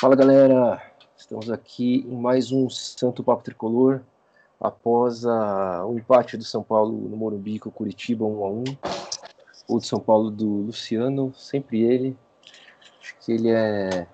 Fala galera, estamos aqui em mais um Santo Papo Tricolor após a, o empate do São Paulo no Morumbi com o Curitiba 1 a 1 o de São Paulo do Luciano, sempre ele. Acho que ele é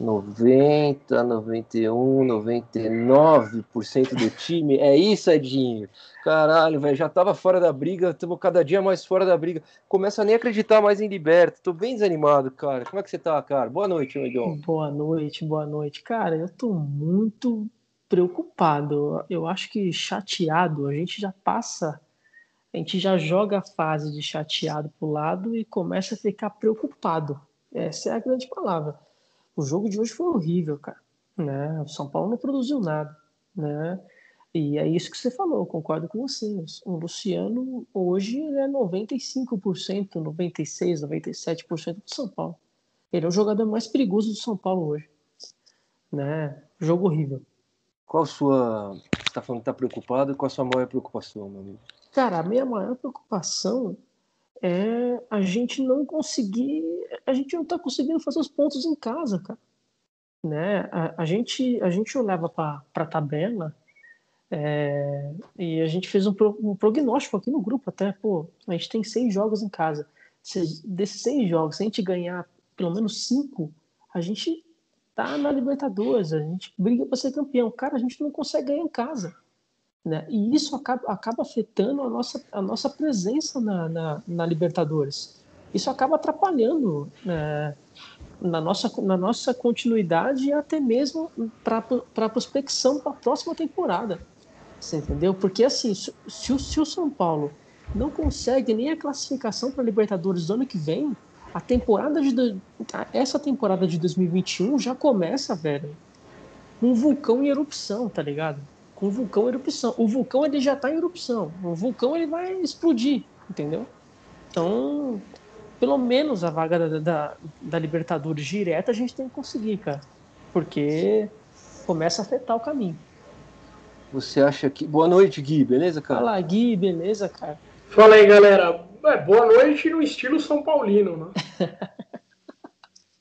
90, 91, 99% do time. É isso, Edinho. Caralho, velho, já tava fora da briga, estamos cada dia mais fora da briga. Começa a nem acreditar mais em Liberto. Tô bem desanimado, cara. Como é que você tá, cara? Boa noite, Edinho. Boa noite, boa noite. Cara, eu tô muito preocupado. Eu acho que chateado, a gente já passa, a gente já joga a fase de chateado pro lado e começa a ficar preocupado. Essa é a grande palavra o jogo de hoje foi horrível, cara. Né? O São Paulo não produziu nada, né? E é isso que você falou, concordo com você. O Luciano hoje ele é 95%, 96%, 97% do São Paulo. Ele é o jogador mais perigoso do São Paulo hoje. Né? Jogo horrível. Qual a sua. Você está falando que está preocupado? Qual a sua maior preocupação, meu amigo? Cara, a minha maior preocupação é a gente não conseguir, a gente não está conseguindo fazer os pontos em casa, cara. Né? A, a gente, a gente olhava para a tabela é, e a gente fez um, pro, um, prognóstico aqui no grupo até, pô, a gente tem seis jogos em casa. Se, desses seis jogos, se a gente ganhar pelo menos cinco, a gente tá na Libertadores, a gente briga para ser campeão. Cara, a gente não consegue ganhar em casa. Né? E isso acaba, acaba afetando a nossa, a nossa presença na, na, na Libertadores. Isso acaba atrapalhando né, na, nossa, na nossa continuidade e até mesmo para a prospecção para a próxima temporada. Você entendeu? Porque assim, se, se, o, se o São Paulo não consegue nem a classificação para a Libertadores do ano que vem, a temporada de essa temporada de 2021 já começa, velho, um vulcão em erupção, tá ligado? Com o vulcão em erupção. O vulcão ele já está em erupção. O vulcão ele vai explodir, entendeu? Então, pelo menos a vaga da, da, da Libertadores direta a gente tem que conseguir, cara. Porque começa a afetar o caminho. Você acha que. Boa noite, Gui, beleza, cara? Fala, Gui, beleza, cara? Fala aí, galera. É, boa noite no estilo São Paulino, né?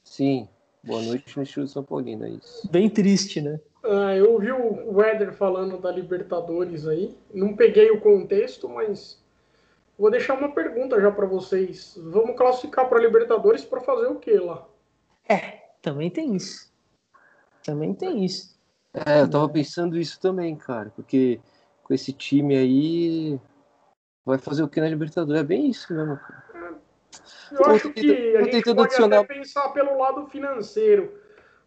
Sim, boa noite no estilo São Paulino, é isso. Bem triste, né? Ah, eu ouvi o Weather falando da Libertadores aí. Não peguei o contexto, mas vou deixar uma pergunta já para vocês. Vamos classificar para Libertadores para fazer o que lá? É, também tem isso. Também tem isso. É, eu tava pensando isso também, cara, porque com esse time aí vai fazer o que na Libertadores? É bem isso mesmo, cara. Eu acho que a gente pode adicionar... até pensar pelo lado financeiro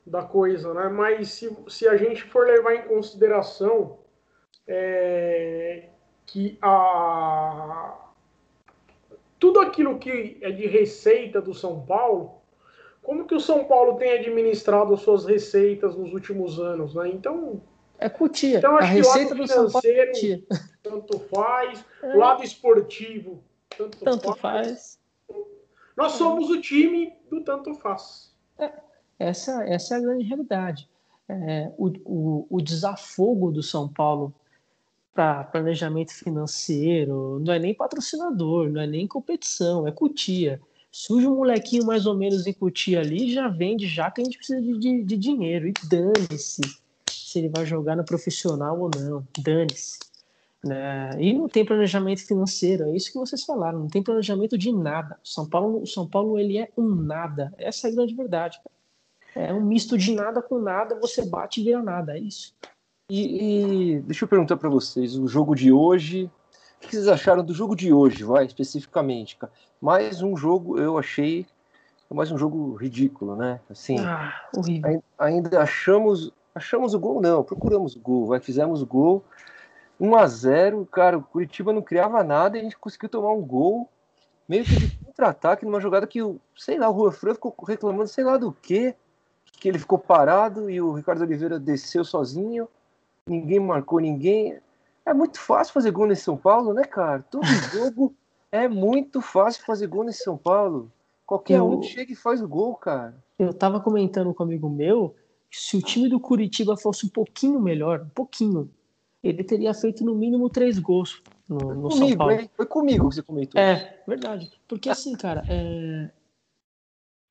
da coisa, né? Mas se, se a gente for levar em consideração é, que a, tudo aquilo que é de receita do São Paulo, como que o São Paulo tem administrado as suas receitas nos últimos anos, né? Então é cutia. Então acho a receita que o lado financeiro é tanto faz, é. o lado esportivo tanto, tanto faz. faz. Nós somos o time do tanto faz. É. Essa, essa é a grande realidade. É, o, o, o desafogo do São Paulo para planejamento financeiro não é nem patrocinador, não é nem competição, é cutia. Surge um molequinho mais ou menos em cutia ali, já vende, já que a gente precisa de, de, de dinheiro. E dane-se se ele vai jogar no profissional ou não, dane-se. Né? E não tem planejamento financeiro, é isso que vocês falaram, não tem planejamento de nada. São Paulo, São Paulo ele é um nada, essa é a grande verdade. Cara. É um misto de nada com nada, você bate e vira nada, é isso. E, e deixa eu perguntar para vocês, o jogo de hoje, o que vocês acharam do jogo de hoje, vai, especificamente? Mais um jogo, eu achei, mais um jogo ridículo, né? Assim, ah, horrível. Ainda achamos, achamos o gol, não, procuramos o gol, vai, fizemos o gol, 1 a 0 cara, o Curitiba não criava nada e a gente conseguiu tomar um gol, meio que de contra-ataque numa jogada que, sei lá, o Rua Fran ficou reclamando, sei lá do que, que ele ficou parado e o Ricardo Oliveira desceu sozinho, ninguém marcou ninguém. É muito fácil fazer gol nesse São Paulo, né, cara? Todo jogo é muito fácil fazer gol nesse São Paulo. Qualquer eu, um chega e faz o gol, cara. Eu tava comentando com um amigo meu que se o time do Curitiba fosse um pouquinho melhor, um pouquinho, ele teria feito no mínimo três gols no, no comigo, São Paulo. Foi comigo que você comentou. É, verdade. Porque assim, cara, é,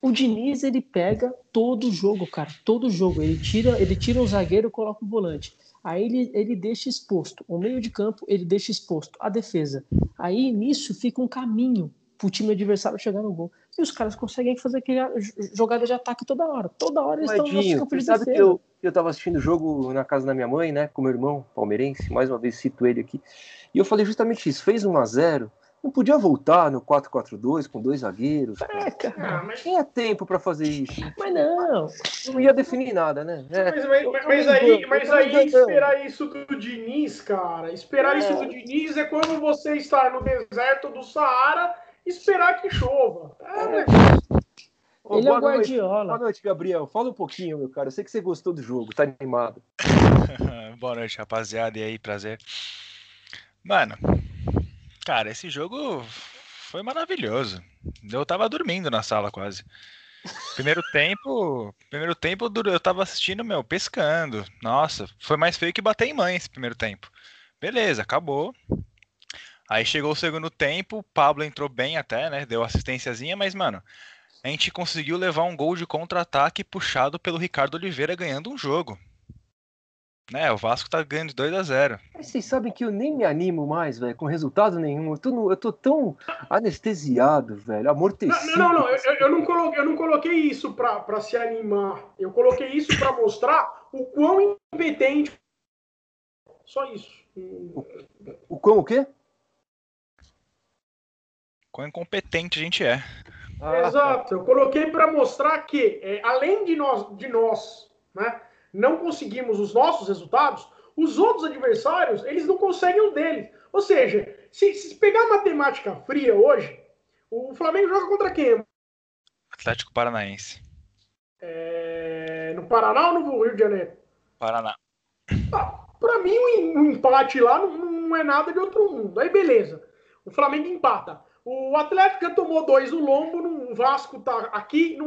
O Diniz, ele pega todo jogo, cara, todo jogo. Ele tira, ele tira um zagueiro e coloca o um volante. Aí ele, ele deixa exposto. O meio de campo, ele deixa exposto. A defesa. Aí nisso fica um caminho pro time adversário chegar no gol. E os caras conseguem fazer aquela jogada de ataque toda hora. Toda hora eles estão no nosso campo de sabe defesa. Que eu, eu tava assistindo o jogo na casa da minha mãe, né? Com meu irmão palmeirense. Mais uma vez cito ele aqui. E eu falei justamente isso. Fez 1 a 0 não podia voltar no 4-4-2 com dois zagueiros. É, cara. Ah, mas... Tinha tempo para fazer isso. Mas não. Não ia definir nada, né? É. Mas, mas, mas, aí, mas aí esperar isso do Diniz, cara. Esperar é. isso do Diniz é quando você está no deserto do Saara esperar que chova. É, né? Ele é o Guardiola. Noite. Boa noite, Gabriel. Fala um pouquinho, meu cara. Eu sei que você gostou do jogo, tá animado. boa noite, rapaziada. E aí, prazer. Mano, Cara, esse jogo foi maravilhoso. Eu tava dormindo na sala quase. Primeiro tempo, primeiro tempo eu tava assistindo, meu, pescando. Nossa, foi mais feio que bater em mãe esse primeiro tempo. Beleza, acabou. Aí chegou o segundo tempo, o Pablo entrou bem até, né? Deu assistênciazinha, mas, mano, a gente conseguiu levar um gol de contra-ataque puxado pelo Ricardo Oliveira ganhando um jogo. É, o Vasco tá ganhando de 2 a 0 Mas vocês sabem que eu nem me animo mais, velho, com resultado nenhum. Eu tô, no, eu tô tão anestesiado, velho, amortecido. Não, não, não, eu, eu, não, coloquei, eu não coloquei isso pra, pra se animar. Eu coloquei isso pra mostrar o quão incompetente. Só isso. O, o quão o quê? Quão incompetente a gente é. Ah, Exato, eu coloquei para mostrar que, é, além de nós, de nós, né? Não conseguimos os nossos resultados, os outros adversários, eles não conseguem os deles. Ou seja, se, se pegar matemática fria hoje, o Flamengo joga contra quem? Atlético Paranaense. É... No Paraná ou no Rio de Janeiro? Paraná. Ah, para mim, um empate lá não, não, é nada de outro mundo. Aí, beleza. O Flamengo empata. O Atlético já tomou dois no lombo, o Vasco tá aqui.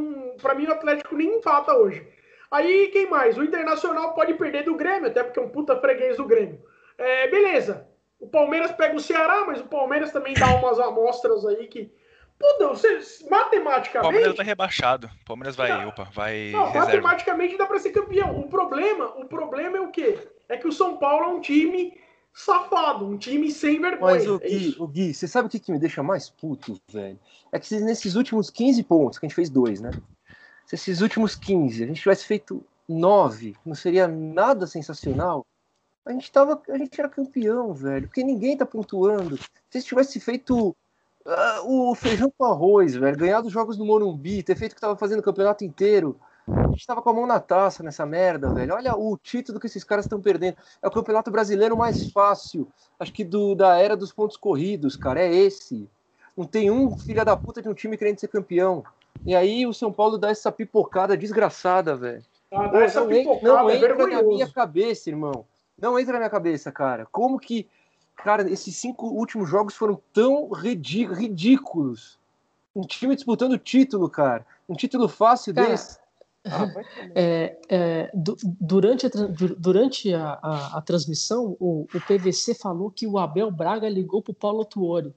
Para mim, o Atlético nem empata hoje. Aí, quem mais? O Internacional pode perder do Grêmio, até porque é um puta freguês do Grêmio. É, beleza. O Palmeiras pega o Ceará, mas o Palmeiras também dá umas amostras aí que. Puta, você, matematicamente. O Palmeiras tá rebaixado. O Palmeiras vai. Não, opa, vai. Não, matematicamente dá pra ser campeão. O problema, o problema é o quê? É que o São Paulo é um time safado, um time sem vergonha. Mas o é Gui, é o Gui você sabe o que, que me deixa mais puto, velho? É que nesses últimos 15 pontos, que a gente fez dois, né? Se esses últimos 15 a gente tivesse feito 9, não seria nada sensacional? A gente, tava, a gente era campeão, velho, porque ninguém tá pontuando. Se tivesse feito uh, o feijão com arroz, velho, ganhado os jogos do Morumbi, ter feito o que tava fazendo o campeonato inteiro, a gente tava com a mão na taça nessa merda, velho. Olha o título que esses caras estão perdendo. É o campeonato brasileiro mais fácil, acho que do, da era dos pontos corridos, cara. É esse. Não tem um filho da puta de um time querendo ser campeão. E aí o São Paulo dá essa pipocada desgraçada, velho. Ah, não, essa não, não é entra na minha cabeça, irmão. Não entra na minha cabeça, cara. Como que, cara, esses cinco últimos jogos foram tão ridículos? Um time disputando o título, cara. Um título fácil cara, desse. Ah, é, é, durante a, durante a, a, a transmissão, o, o, PVC falou que o Abel Braga ligou pro Paulo Tuori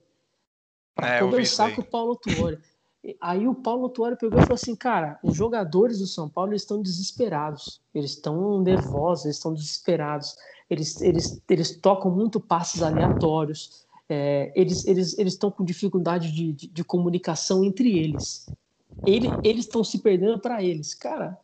para é, conversar com o Paulo Tuori. Aí o Paulo Tuori pegou e falou assim, cara, os jogadores do São Paulo estão desesperados, eles estão nervosos, eles estão desesperados, eles, eles, eles tocam muito passes aleatórios, é, eles eles eles estão com dificuldade de, de, de, comunicação entre eles. Ele, eles estão se perdendo para eles, cara.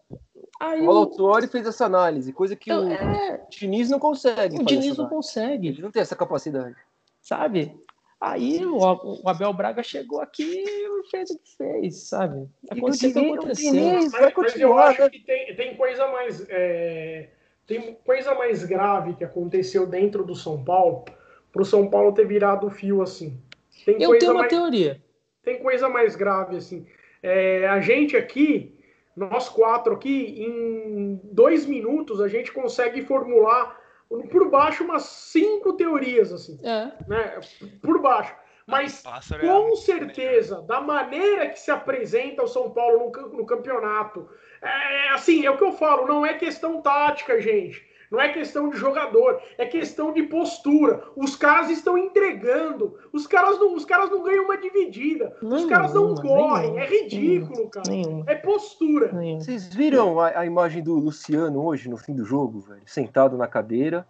Aí o Paulo Tuori fez essa análise, coisa que o é... Diniz não consegue. O Diniz não consegue. Ele não tem essa capacidade. Sabe? Aí o, o, Abel Braga chegou aqui e fez o que fez, sabe? Aconteceu o que aconteceu. Mas, mas eu acho né? que tem, tem coisa mais. É, tem coisa mais grave que aconteceu dentro do São Paulo para o São Paulo ter virado o fio assim. Tem eu tenho uma mais, teoria. Tem coisa mais grave assim. É, a gente aqui, nós quatro aqui, em dois minutos a gente consegue formular por baixo umas cinco teorias, assim. É. Né? Por baixo. Mas é com certeza, da maneira que se apresenta o São Paulo no, no campeonato, é, assim, é o que eu falo, não é questão tática, gente. Não é questão de jogador, é questão de postura. Os caras estão entregando. Os caras não, os caras não ganham uma dividida. os caras não correm. é ridículo, cara. É postura. Vocês viram a, a, imagem do Luciano hoje, no fim do jogo, velho? Sentado na cadeira.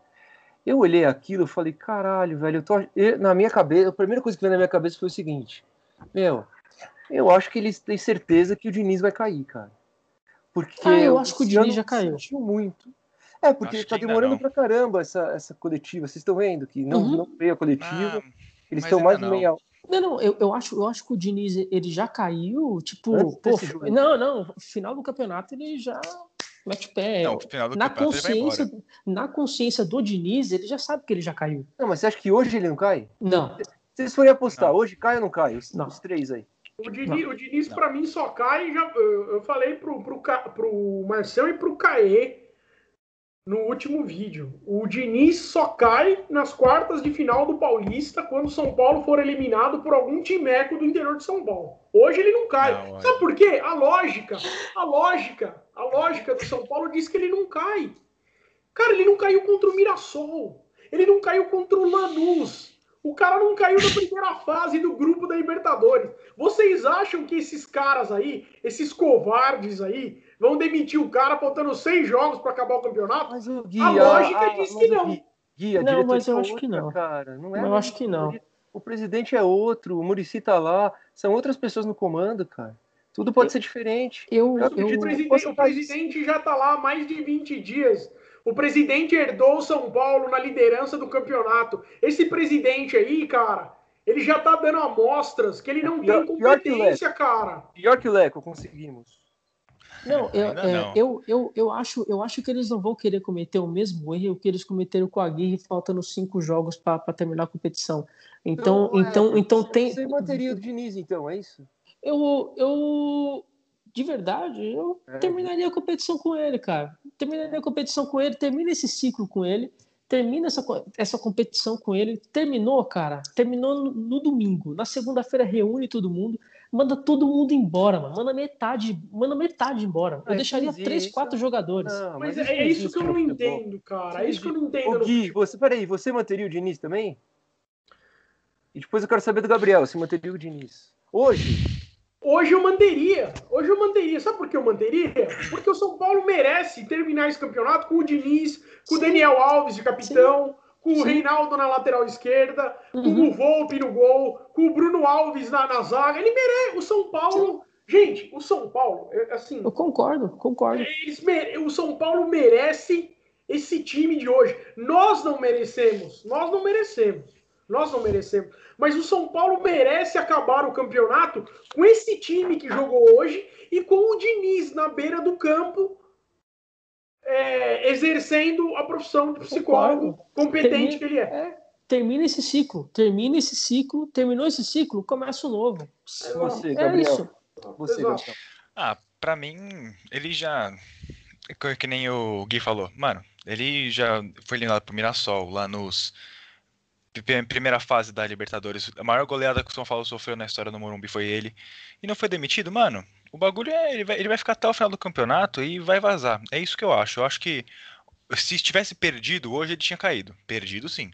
Eu olhei aquilo e falei, caralho, velho, eu tô. Eu, na minha cabeça, a primeira coisa que veio na minha cabeça foi o seguinte: Meu, eu acho que eles têm certeza que o Diniz vai cair, cara. Porque ah, eu acho que o Diniz já caiu. muito. É, porque Acho tá demorando pra caramba essa, essa coletiva. Vocês estão vendo que não, uhum. não veio a coletiva. Ah, eles estão mais de meia Não, não, eu, eu, acho, eu acho que o Diniz ele já caiu, tipo, pô, não, não, final do campeonato ele já mete o pé. Não, na consciência, na consciência do Diniz, ele já sabe que ele já caiu. Não, mas você acha que hoje ele não cai? Não. Vocês forem apostar, não. hoje cai ou não cai? Os, não. os três aí. O Diniz, o Diniz para mim, só cai. Já, eu, eu falei pro, pro, pro Marcel e pro Caê no último vídeo. O Diniz só cai nas quartas de final do Paulista quando o São Paulo for eliminado por algum timeco do interior de São Paulo. Hoje ele não cai. Não, Sabe por quê? A lógica, a lógica, a lógica do São Paulo diz que ele não cai. Cara, ele não caiu contra o Mirassol. Ele não caiu contra o Lanús. O cara não caiu na primeira fase do grupo da Libertadores. Vocês acham que esses caras aí, esses covardes aí, vão demitir o cara faltando seis jogos para acabar o campeonato? Mas, o Gui, a lógica a, diz que não. Gui, não, mas eu acho que não. Cara. Não é eu acho que não. O presidente é outro, o Murici tá lá, são outras pessoas no comando, cara. Tudo pode eu, ser diferente. Eu, eu, eu o, presidente, o presidente já tá lá há mais de 20 dias. O presidente herdou São Paulo na liderança do campeonato. Esse presidente aí, cara, ele já tá dando amostras que ele não pior, tem competência, pior cara. Pior que o Leco, conseguimos. Não, eu, é, eu, eu, eu, acho, eu acho que eles não vão querer cometer o mesmo erro que eles cometeram com a Aguirre, faltando cinco jogos para terminar a competição. Então, não, então, é, então tem. Você manteria o Diniz, então, é isso? Eu, eu, de verdade, eu é. terminaria a competição com ele, cara. Terminaria a competição com ele, termina esse ciclo com ele, termina essa, essa competição com ele. Terminou, cara. Terminou no, no domingo. Na segunda-feira reúne todo mundo manda todo mundo embora, mano. Manda metade, manda metade embora. Eu deixaria três, quatro jogadores. Não, mas, mas é, é, isso que eu não entendo, cara. É isso que eu não entendo. Ô, Gui, você, peraí, você manteria o Diniz também? E depois eu quero saber do Gabriel, você manteria o Diniz. Hoje? Hoje eu manteria. Hoje eu manteria. Sabe por que eu manteria? Porque o São Paulo merece terminar esse campeonato com o Diniz, com Sim. o Daniel Alves de capitão. Sim com o Reinaldo na lateral esquerda, uhum. com o Volpe no gol, com o Bruno Alves na, na zaga. Ele merece. O São Paulo. Sim. Gente, o São Paulo, é, assim. Eu concordo, concordo. Mere... O São Paulo merece esse time de hoje. Nós não merecemos. Nós não merecemos. Nós não merecemos. Mas o São Paulo merece acabar o campeonato com esse time que jogou hoje e com o Diniz na beira do campo é, exercendo a profissão de psicólogo competente termina, que ele é. é. Termina esse ciclo, termina esse ciclo, terminou esse ciclo, começa o novo. É, você, é Gabriel. isso. Você, Gabriel. Ah, pra mim, ele já. Que nem o Gui falou, mano, ele já foi eliminado pro Mirassol lá nos. Primeira fase da Libertadores. A maior goleada que o São Paulo sofreu na história do Morumbi foi ele. E não foi demitido, mano. O bagulho é. Ele vai, ele vai ficar até o final do campeonato e vai vazar. É isso que eu acho. Eu acho que se tivesse perdido hoje, ele tinha caído. Perdido sim.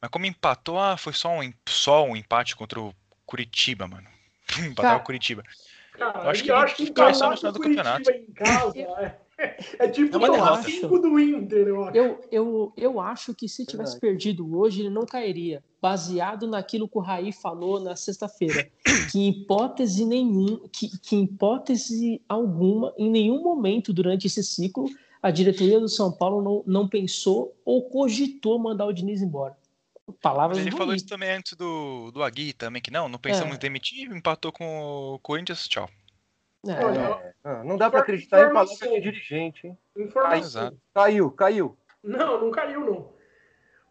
Mas como empatou, ah, foi só um, só um empate contra o Curitiba, mano. Empatar o Curitiba. Cara, eu acho que, eu acho que cai só no final do campeonato. Em casa, é. É tipo é o 5 do Inter, eu acho. Eu, eu, eu acho que se tivesse perdido hoje, ele não cairia. Baseado naquilo que o Raí falou na sexta-feira. Que em hipótese nenhum, que, que em hipótese alguma, em nenhum momento durante esse ciclo, a diretoria do São Paulo não, não pensou ou cogitou mandar o Diniz embora. Palavras Ele falou isso também antes do, do Agui também, que não, não pensamos é. em demitir, empatou com o Corinthians, tchau. É, é, não dá para acreditar em palavras de dirigente, hein? Informação. Caiu, caiu. Não, não caiu, não.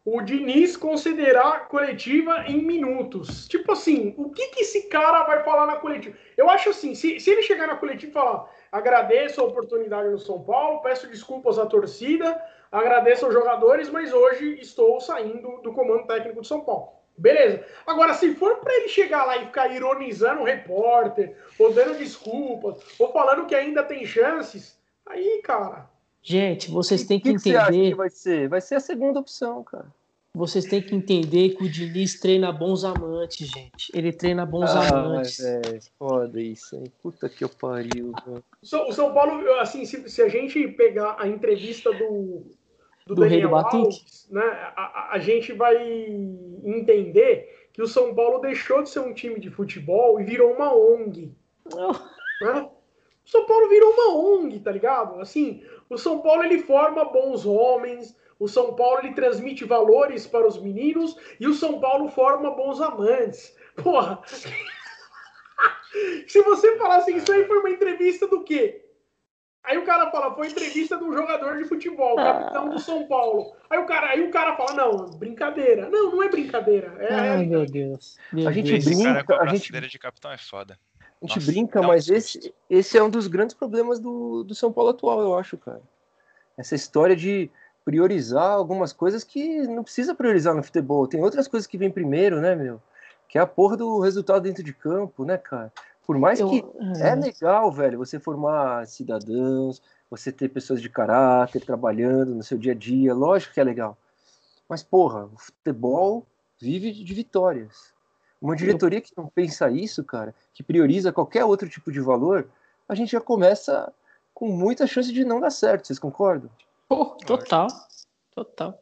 O Diniz considerar coletiva em minutos. Tipo assim, o que, que esse cara vai falar na coletiva? Eu acho assim, se, se ele chegar na coletiva e falar agradeço a oportunidade no São Paulo, peço desculpas à torcida, agradeço aos jogadores, mas hoje estou saindo do comando técnico do São Paulo. Beleza. Agora, se for para ele chegar lá e ficar ironizando o repórter, ou dando desculpas, ou falando que ainda tem chances, aí, cara, Gente, vocês têm que, que entender. Que, que vai ser? Vai ser a segunda opção, cara. Vocês têm que entender que o Diniz treina bons amantes, gente. Ele treina bons ah, amantes. É, foda isso, hein? Puta que eu pariu. O São Paulo, assim, se, se, a gente pegar a entrevista do, do, do Rei do Alves, né, a, a, gente vai entender que o São Paulo deixou de ser um time de futebol e virou uma ONG. Né? O São Paulo virou uma ONG, tá ligado? Assim, o São Paulo ele forma bons homens, o São Paulo ele transmite valores para os meninos e o São Paulo forma bons amantes. Porra! Se você falasse assim, isso aí foi uma entrevista do quê? Aí o cara fala, foi entrevista de um jogador de futebol, capitão do São Paulo. Aí o cara, aí o cara fala, não, brincadeira. Não, não é brincadeira. É Ai, meu Deus. Meu a gente Deus. brinca, a, a gente de capitão é foda. A gente Nossa, brinca, mas esse, esse é um dos grandes problemas do, do São Paulo atual, eu acho, cara. Essa história de priorizar algumas coisas que não precisa priorizar no futebol. Tem outras coisas que vêm primeiro, né, meu? Que é a porra do resultado dentro de campo, né, cara? Por mais Eu... que é. é legal, velho, você formar cidadãos, você ter pessoas de caráter trabalhando no seu dia a dia, lógico que é legal. Mas, porra, o futebol vive de vitórias. Uma diretoria que não pensa isso, cara, que prioriza qualquer outro tipo de valor, a gente já começa com muita chance de não dar certo, vocês concordam? Pô, total. Total.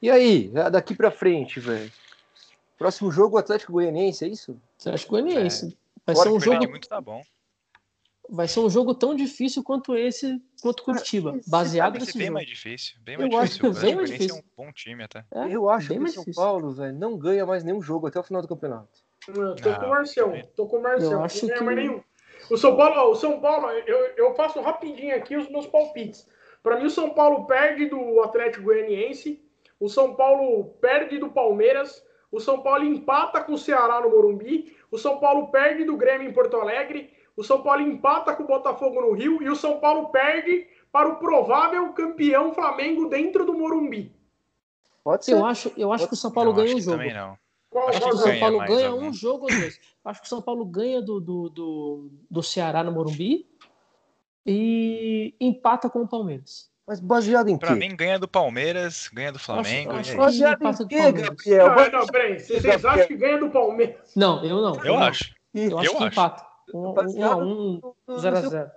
E aí, daqui pra frente, velho? Próximo jogo, Atlético Goianiense, é isso? Atlético Goianiense. É. Vai ser um jogo. Muito tá bom. Vai ser um jogo tão difícil quanto esse, quanto Curitiba, baseado nesse bem jogo. mais difícil, bem mais eu difícil. Acho que bem mais difícil. é um bom time até. É, eu acho que o São difícil. Paulo, velho, não ganha mais nenhum jogo até o final do campeonato. Eu tô com o Marcião, tô com o Marcião. Eu acho não que... mais nenhum. O São Paulo, o São Paulo, eu, eu faço rapidinho aqui os meus palpites. Para mim, o São Paulo perde do Atlético Goianiense, o São Paulo perde do Palmeiras, o São Paulo empata com o Ceará no Morumbi, o São Paulo perde do Grêmio em Porto Alegre, o São Paulo empata com o Botafogo no Rio e o São Paulo perde para o provável campeão Flamengo dentro do Morumbi. Pode ser. Eu acho, eu acho que o São Paulo não, ganha um jogo. Também não. Qual, acho que o São Paulo ganha um jogo ou dois. Acho que o São Paulo ganha do, do, do, do Ceará no Morumbi e empata com o Palmeiras. Mas baseado em pra quê? Pra mim, ganha do Palmeiras, ganha do Flamengo. Acho, acho baseado em quê, Gabriel? Não, não, peraí. Vocês acham que ganha do Palmeiras? Não, eu não. Eu, eu acho. Eu acho eu que acho. empata. 1 a 1 0 a 0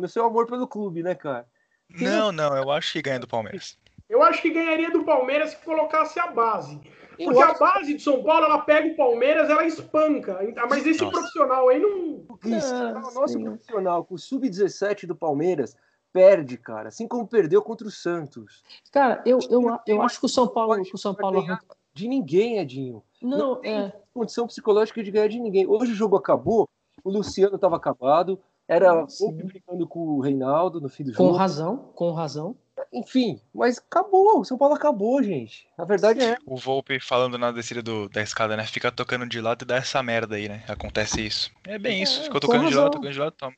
No seu amor pelo clube, né, cara? Não, não, eu acho que ganha do Palmeiras. Eu acho que ganharia do Palmeiras se colocasse a base. Porque a base de São Paulo, ela pega o Palmeiras, ela espanca. Mas esse Nossa. profissional aí não. Isso, ah, o nosso sim. profissional, com o sub-17 do Palmeiras, perde, cara. Assim como perdeu contra o Santos. Cara, eu, eu, eu acho que o São Paulo. O São Paulo de ninguém, Edinho. Não, não tem é... condição psicológica de ganhar de ninguém. Hoje o jogo acabou, o Luciano estava acabado, era o brigando com o Reinaldo no fim do jogo. Com razão, com razão. Enfim, mas acabou. O São Paulo acabou, gente. A verdade é. O Volpe falando na descida do, da escada, né? Fica tocando de lado e dá essa merda aí, né? Acontece isso. É bem é, isso. Ficou tocando de lado, tocando de lado, toma.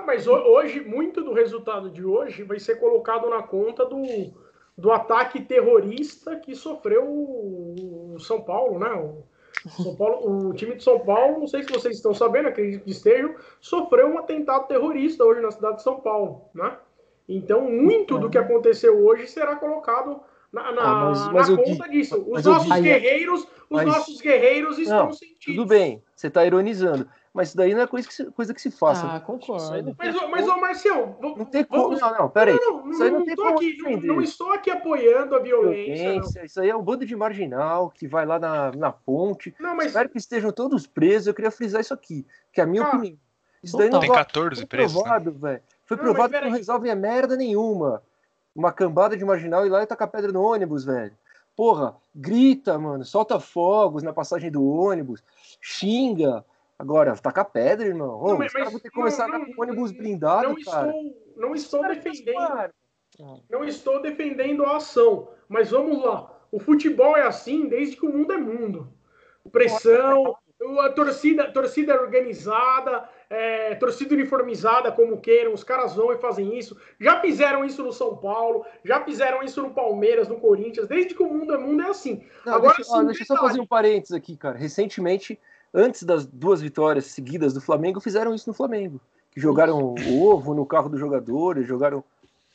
Ah, mas hoje, muito do resultado de hoje vai ser colocado na conta do, do ataque terrorista que sofreu o São Paulo, né? O, São Paulo, o time de São Paulo, não sei se vocês estão sabendo, acredito que estejam, sofreu um atentado terrorista hoje na cidade de São Paulo, né? Então, muito do que aconteceu hoje será colocado na, na, ah, mas, mas na conta disso. Os nossos guerreiros, os mas, nossos guerreiros estão não, sentidos. Tudo bem, você está ironizando. Mas isso daí não é coisa que se, coisa que se faça. Ah, concordo. Mas, mas ô, Marcial, não tem como. Não, não, peraí. Não, não, isso aí não, não tem como aqui, não, não, estou aqui apoiando a violência. violência isso aí é um bando de marginal que vai lá na, na ponte. Não, mas... Espero que estejam todos presos. Eu queria frisar isso aqui, que é a minha ah, opinião. Isso daí não tem 14 presos. Né? Provado, né? Foi não, provado que não resolve a merda nenhuma. Uma cambada de marginal ir lá e tacar pedra no ônibus, velho. Porra, grita, mano, solta fogos na passagem do ônibus, xinga. Agora, tacar pedra, irmão. Não, mas, os caras vão ter que começar não, a com ônibus blindado, não cara. Estou, não estou defendendo. Não estou defendendo a ação. Mas vamos lá. O futebol é assim desde que o mundo é mundo. Pressão, a torcida, torcida organizada, é, torcida uniformizada, como queiram, os caras vão e fazem isso. Já fizeram isso no São Paulo, já fizeram isso no Palmeiras, no Corinthians, desde que o mundo é mundo é assim. Não, Agora, deixa, ó, deixa eu só fazer um parênteses aqui, cara. Recentemente, antes das duas vitórias seguidas do Flamengo, fizeram isso no Flamengo. Que jogaram o ovo no carro dos jogadores, jogaram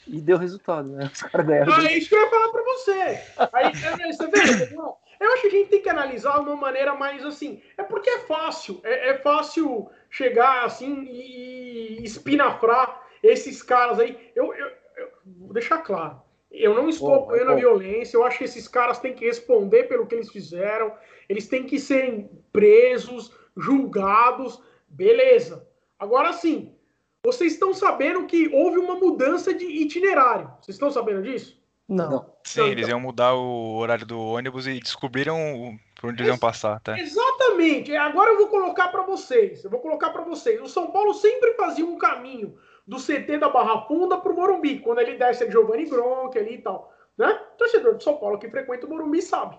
E deu resultado, né? Os caras ganharam. Ah, é isso que eu ia falar pra você. Aí, você vê, eu acho que a gente tem que analisar de uma maneira mais assim. É porque é fácil. É, é fácil chegar assim e espinafrar esses caras aí. Eu, eu, eu vou deixar claro. Eu não estou apoiando a violência. Eu acho que esses caras têm que responder pelo que eles fizeram. Eles têm que serem presos, julgados. Beleza. Agora sim, vocês estão sabendo que houve uma mudança de itinerário. Vocês estão sabendo disso? Não. Sim, então, eles iam mudar o horário do ônibus e descobriram por onde eles iam passar, tá? Exatamente. Agora eu vou colocar para vocês. Eu vou colocar para vocês. O São Paulo sempre fazia um caminho do CT da Barra Funda pro Morumbi, quando ele desce de Giovanni Gronk ali e tal, né? O torcedor de São Paulo que frequenta o Morumbi sabe.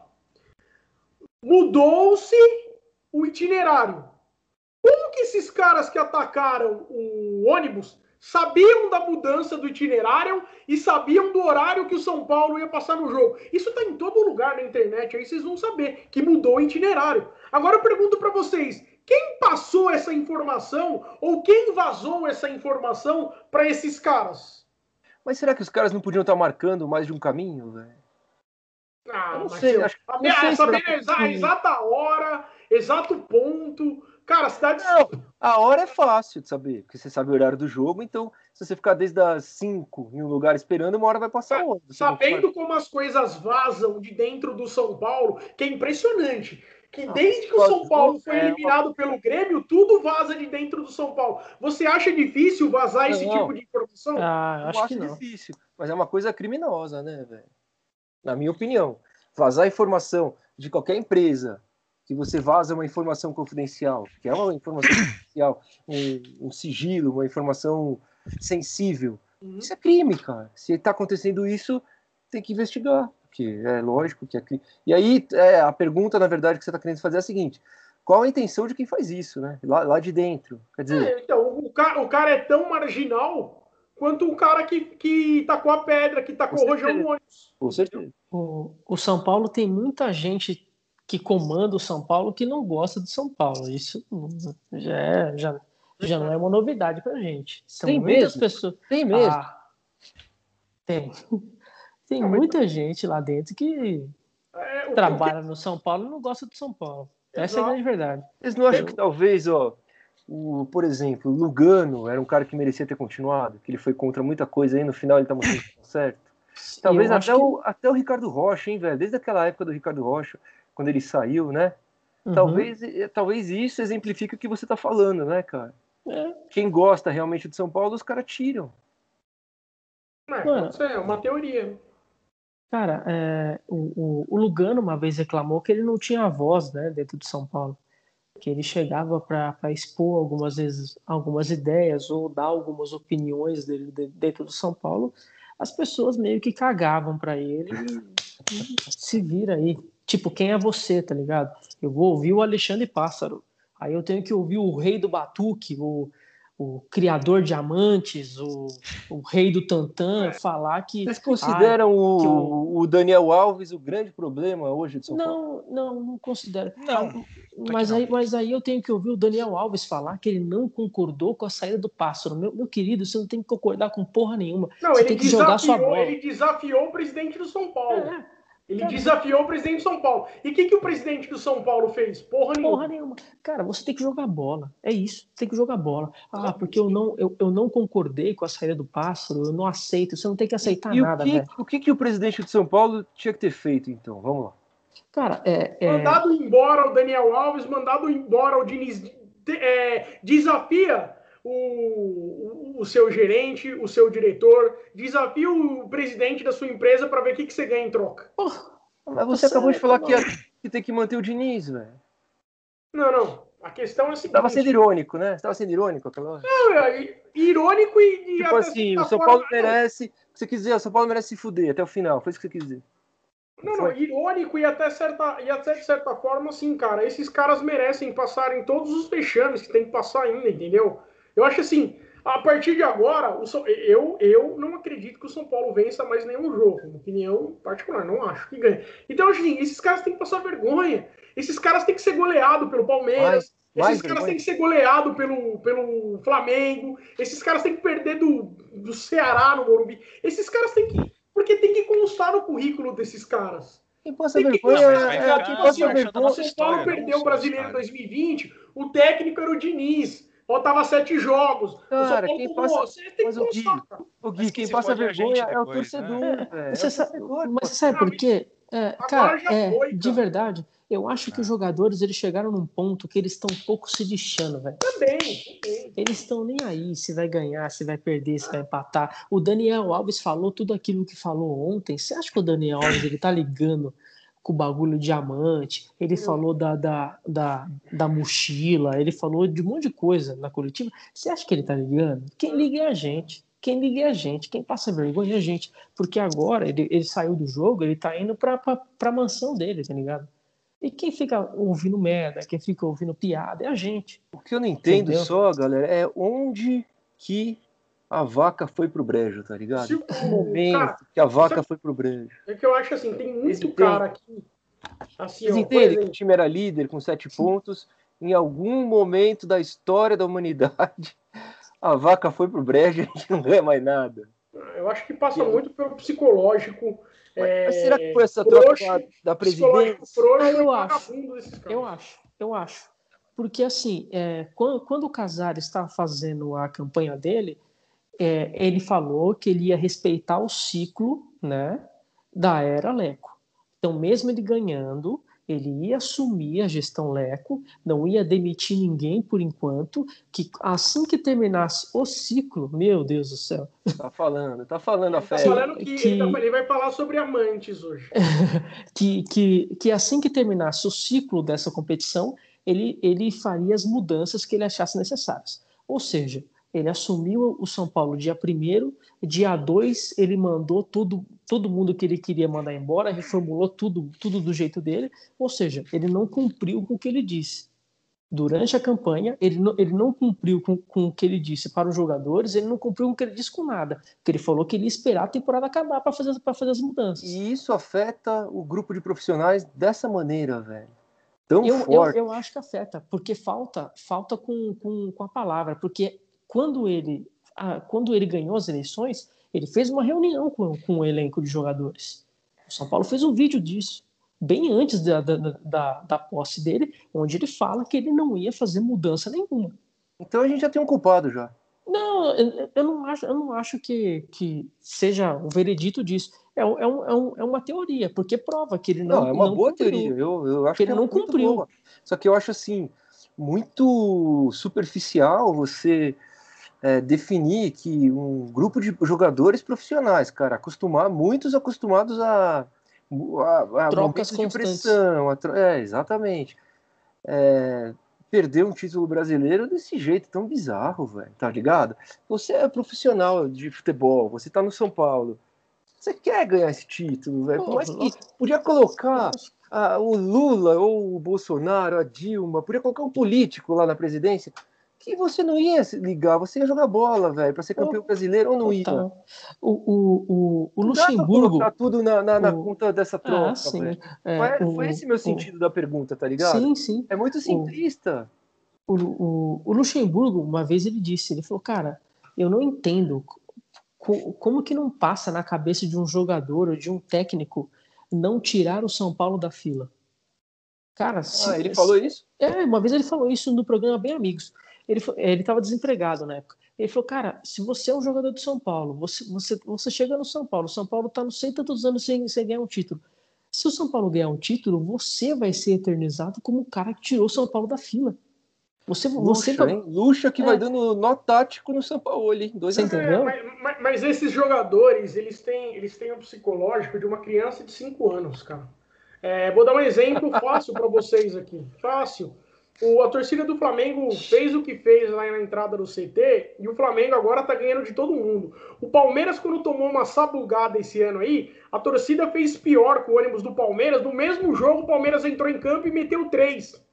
Mudou-se o itinerário. Como que esses caras que atacaram o ônibus sabiam da mudança do itinerário e sabiam do horário que o São Paulo ia passar no jogo. Isso está em todo lugar na internet, aí vocês vão saber que mudou o itinerário. Agora eu pergunto para vocês, quem passou essa informação ou quem vazou essa informação para esses caras? Mas será que os caras não podiam estar marcando mais de um caminho, velho? Ah, eu não sei. Acho, não sei saber a exata hora, exato ponto. Cara, a cidade. Não, a hora é fácil de saber, porque você sabe o horário do jogo, então se você ficar desde as 5 em um lugar esperando, uma hora vai passar outra. Sabendo como as coisas vazam de dentro do São Paulo, que é impressionante. Que desde que o São Paulo foi é eliminado pelo Grêmio, tudo vaza de dentro do São Paulo. Você acha difícil vazar esse tipo de informação? Ah, acho, acho que não. difícil, mas é uma coisa criminosa, né, velho? Na minha opinião. Vazar informação de qualquer empresa que você vaza uma informação confidencial, que é uma informação confidencial, um, um sigilo, uma informação sensível. Uhum. Isso é crime, cara. Se está acontecendo isso, tem que investigar, porque é lógico que é crime. E aí, é, a pergunta, na verdade, que você está querendo fazer é a seguinte: qual a intenção de quem faz isso, né? Lá, lá de dentro. Quer dizer. É, então, o cara, o cara é tão marginal quanto o cara que, que tacou a pedra, que tacou o rojão no ônibus. Com certeza. O, o São Paulo tem muita gente que comanda o São Paulo que não gosta do São Paulo. Isso já, é, já, já não é uma novidade para gente. São tem muitas mesmo? pessoas. Tem mesmo. Ah, tem. Tem muita gente lá dentro que é, trabalha no São Paulo e não gosta do São Paulo. Essa é a grande verdade. Vocês não acham que talvez, ó, o, por exemplo, Lugano era um cara que merecia ter continuado, que ele foi contra muita coisa aí, no final ele tá mostrando certo. Talvez até, que... o, até o Ricardo Rocha, hein, velho? Desde aquela época do Ricardo Rocha, quando ele saiu, né? Uhum. Talvez, eh, talvez isso exemplifique o que você está falando, né, cara? É. Quem gosta realmente de São Paulo, os caras tiram. É, é uma teoria. Cara, é, o, o, o, Lugano uma vez reclamou que ele não tinha voz né, dentro de São Paulo. Que ele chegava para expor algumas vezes algumas ideias ou dar algumas opiniões dele dentro do São Paulo. As pessoas meio que cagavam para ele e, se vira aí. Tipo, quem é você, tá ligado? Eu vou ouvir o Alexandre Pássaro. Aí eu tenho que ouvir o rei do batuque, o, o criador de amantes, o, o rei do tantã, falar que. Vocês consideram o, eu... o, Daniel Alves o grande problema hoje de São não, Paulo? Não, não, não considero. Não. Mas aí, mas aí eu tenho que ouvir o Daniel Alves falar que ele não concordou com a saída do pássaro. Meu, meu querido, você não tem que concordar com porra nenhuma. Não, você tem que jogar sua bola. Ele desafiou o presidente do São Paulo. É. Ele cara, desafiou o presidente de São Paulo. E o que, que o presidente do São Paulo fez? Porra nenhuma. Porra nenhuma. Cara, você tem que jogar bola. É isso. Tem que jogar bola. Ah, porque eu não, eu, eu não concordei com a saída do pássaro, eu não aceito. Você não tem que aceitar e nada, velho. O que, que o presidente de São Paulo tinha que ter feito, então? Vamos lá. Cara, é. é... Mandado embora o Daniel Alves, mandado embora o Diniz. É, desafia o, o, seu gerente, o seu diretor, desafia o presidente da sua empresa para ver o que, que você ganha em troca. mas você, acabou de falar que, ia, que tem que manter o Diniz, velho. Não, não. A questão é a seguinte. Tava sendo irônico, né? Você tava sendo irônico aquela hora. Não, é, irônico e. Tipo assim, o São Paulo merece. Você quis dizer, o São Paulo merece se fuder até o final. Foi isso que você quis dizer. Não, não, irônico e até, certa, e até de certa forma, assim, cara, esses caras merecem passar em todos os vexames que tem que passar ainda, entendeu? Eu acho assim, a partir de agora, eu, eu não acredito que o São Paulo vença mais nenhum jogo. Minha opinião particular, não acho que ganhe. Então, assim, esses caras têm que passar vergonha. Esses caras têm que ser goleados pelo Palmeiras. Esses caras têm que ser goleados pelo, pelo Flamengo. Esses caras têm que perder do, do Ceará no Morumbi. Esses caras têm que. Porque tem que constar no currículo desses caras. Quem passa vergonha é, é, passa vergonha. O São Paulo perdeu o Brasileiro em 2020. O técnico era o Diniz. Faltava sete jogos. Cara, quem passa... Você tem que constar, o Gui, quem passa vergonha é o torcedor. Né? É, você sabe, mas você sabe por quê? É, cara, é, foi, cara. de verdade, eu acho que os jogadores eles chegaram num ponto que eles estão um pouco se lixando, velho. Também, também. Eles estão nem aí se vai ganhar, se vai perder, se vai empatar. O Daniel Alves falou tudo aquilo que falou ontem. Você acha que o Daniel Alves ele tá ligando com o bagulho diamante? Ele falou da, da, da, da mochila, ele falou de um monte de coisa na coletiva. Você acha que ele tá ligando? Quem liga é a gente. Quem liga é a gente, quem passa vergonha é a gente. Porque agora ele, ele saiu do jogo, ele tá indo pra, pra, pra mansão dele, tá ligado? E quem fica ouvindo merda, quem fica ouvindo piada é a gente. O que eu não entendo Entendeu? só, galera, é onde que a vaca foi pro brejo, tá ligado? Se, o momento cara, que a vaca foi pro brejo. É que eu acho assim, tem muito cara aqui. Assim, Vocês entendem que o time era líder com sete pontos. Em algum momento da história da humanidade, a vaca foi pro brejo e a gente não ganha mais nada. Eu acho que passa muito pelo psicológico é, será que foi essa troca da presidência? eu acho, eu acho, eu acho. Porque assim, é, quando, quando o Casares estava fazendo a campanha dele, é, ele falou que ele ia respeitar o ciclo né, da era Leco. Então, mesmo ele ganhando, ele ia assumir a gestão Leco, não ia demitir ninguém por enquanto, que assim que terminasse o ciclo, meu Deus do céu. Tá falando, tá falando a fé. Tá falando que, que... Ele, tá, ele, vai falar sobre amantes hoje. que, que, que assim que terminasse o ciclo dessa competição, ele, ele faria as mudanças que ele achasse necessárias. Ou seja, ele assumiu o São Paulo dia 1 dia 2 ele mandou tudo, todo mundo que ele queria mandar embora, reformulou tudo, tudo do jeito dele, ou seja, ele não cumpriu com o que ele disse. Durante a campanha, ele não, ele não cumpriu com, com o que ele disse para os jogadores, ele não cumpriu com o que ele disse com nada. Porque ele falou que ele ia esperar a temporada acabar para fazer, fazer as mudanças. E isso afeta o grupo de profissionais dessa maneira, velho. Tão eu, forte. Eu, eu acho que afeta, porque falta, falta com, com, com a palavra, porque quando ele, quando ele ganhou as eleições, ele fez uma reunião com, com o elenco de jogadores. O São Paulo fez um vídeo disso, bem antes da, da, da, da posse dele, onde ele fala que ele não ia fazer mudança nenhuma. Então a gente já tem um culpado já. Não, eu, eu não acho, eu não acho que, que seja o veredito disso. É, um, é, um, é, uma teoria, porque prova que ele não. Não, é uma não boa cumpriu, teoria. Eu, eu acho que, ele é não cumpriu. Boa. Só que eu acho assim muito superficial você é, definir que um grupo de jogadores profissionais, cara, acostumar, muitos acostumados a, a, a trocas de pressão, a, é, exatamente. É, perder um título brasileiro desse jeito tão bizarro, velho, tá ligado? Você é profissional de futebol, você tá no São Paulo, você quer ganhar esse título, velho, mas que podia colocar a, o Lula ou o Bolsonaro, a Dilma, podia colocar um político lá na presidência que você não ia ligar, você ia jogar bola, velho, para ser campeão brasileiro ou não ia. O, o, o, o Luxemburgo. Dá tudo na, na, na o... conta dessa troca. Ah, sim. É, foi, foi, esse meu sentido da pergunta, tá ligado? Sim, sim. É muito simplista. O, o, o Luxemburgo, uma vez ele disse, ele falou, cara, eu não entendo como que não passa na cabeça de um jogador ou de um técnico não tirar o São Paulo da fila. Cara, se, ah, ele falou isso? É, uma vez ele falou isso no programa Bem Amigos. Ele ele estava desempregado na época. Ele falou, cara, se você é um jogador de São Paulo, você, você, você chega no São Paulo, o São Paulo está nos sei tantos anos sem, sem ganhar um título. Se o São Paulo ganhar um título, você vai ser eternizado como o cara que tirou o São Paulo da fila. Você, Luxa, você hein? Luxa que é. vai dando nó tático no São Paulo, hein? Dois entendeu? É, mas, mas, esses jogadores, eles têm, eles têm o psicológico de uma criança de 5 anos, cara. É, vou dar um exemplo fácil para vocês aqui. Fácil. O, a torcida do Flamengo fez o que fez lá na entrada do CT e o Flamengo agora tá ganhando de todo mundo. O Palmeiras, quando tomou uma sabugada esse ano aí, a torcida fez pior com o ônibus do Palmeiras. No mesmo jogo, o Palmeiras entrou em campo e meteu três.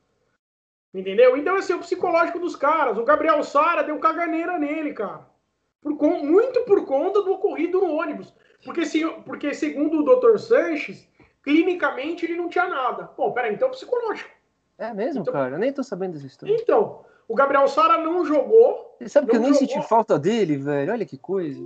Entendeu? Então, esse é o psicológico dos caras. O Gabriel Sara deu caganeira nele, cara. Por, muito por conta do ocorrido no ônibus. Porque, se, porque segundo o Dr. Sanches, clinicamente ele não tinha nada. Bom, peraí, então é psicológico. É mesmo, então, cara? Eu nem tô sabendo dessa história. Então, o Gabriel Sara não jogou. Você sabe que eu nem jogou. senti falta dele, velho? Olha que coisa.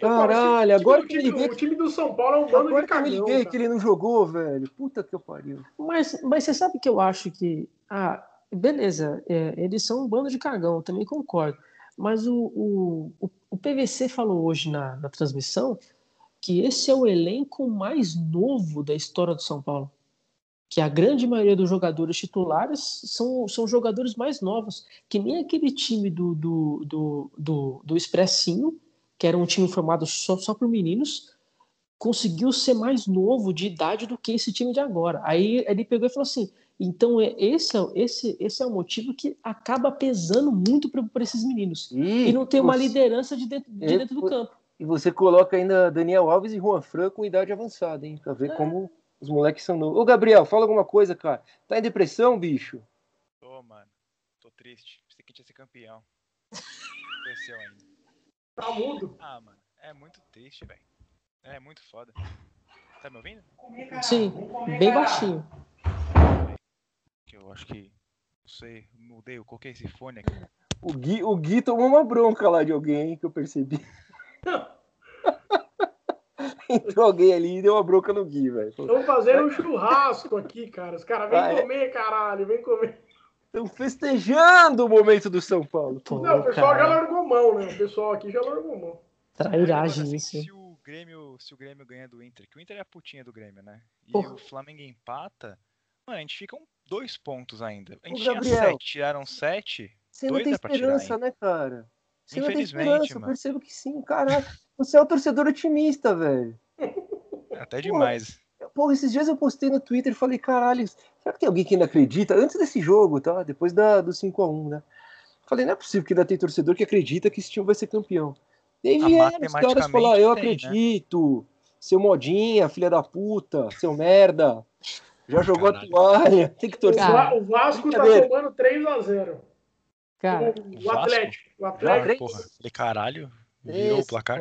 Caralho, agora que eu liguei. O time do São Paulo é um bando agora de que eu liguei que ele não jogou, velho. Puta que eu pariu. Mas, mas você sabe que eu acho que. Ah, beleza, é, eles são um bando de cagão, também concordo. Mas o, o, o PVC falou hoje na, na transmissão que esse é o elenco mais novo da história do São Paulo. Que a grande maioria dos jogadores titulares são, são jogadores mais novos, que nem aquele time do, do, do, do, do Expressinho, que era um time formado só, só por meninos, conseguiu ser mais novo de idade do que esse time de agora. Aí ele pegou e falou assim: então é, esse, é, esse, esse é o motivo que acaba pesando muito para esses meninos. E, e não tem uma liderança de dentro, de dentro do campo. E você coloca ainda Daniel Alves e Juan Fran com idade avançada, hein? Pra ver é. como os moleques são novos. Ô, Gabriel, fala alguma coisa, cara. Tá em depressão, bicho? Tô, mano. Tô triste. Pensei que tinha ser campeão. Cresceu ainda. Tá mudo? Ah, mano. É muito triste, velho. É muito foda. Tá me ouvindo? Sim, bem baixinho. Que eu acho que. Não sei, mudei, eu coloquei esse fone aqui. O Gui, o Gui tomou uma bronca lá de alguém que eu percebi. Entrou alguém ali e deu uma bronca no Gui, velho. Estão fazendo um churrasco aqui, cara. Os caras vêm ah, é? comer, caralho, vem comer. Estão festejando o momento do São Paulo. Pô, não, o pessoal cara. já largou mão, né? O pessoal aqui já largou mão. Trairagem assim, isso. Se o, Grêmio, se o Grêmio ganha do Inter, que o Inter é a putinha do Grêmio, né? E Porra. o Flamengo empata, mano, a gente fica um, dois pontos ainda. A gente Ô, tinha Gabriel, sete, tiraram sete. Você não tem esperança, né, cara? Você Infelizmente, mano. Eu percebo que sim, caralho. Você é o torcedor otimista, velho. Até demais. Porra, esses dias eu postei no Twitter e falei, caralho, será que tem alguém que ainda acredita? Antes desse jogo, tá? Depois da, do 5x1, né? Falei, não é possível que ainda tem torcedor que acredita que esse time vai ser campeão. E aí vieram os caras falar, eu tem, né? acredito, né? seu modinha, filha da puta, seu merda, já jogou Caralho. a toalha, tem que torcer. O Vasco tá tomando 3x0. Cara, o, o Atlético. O Atlético. Ah, porra, falei, caralho, virou o placar.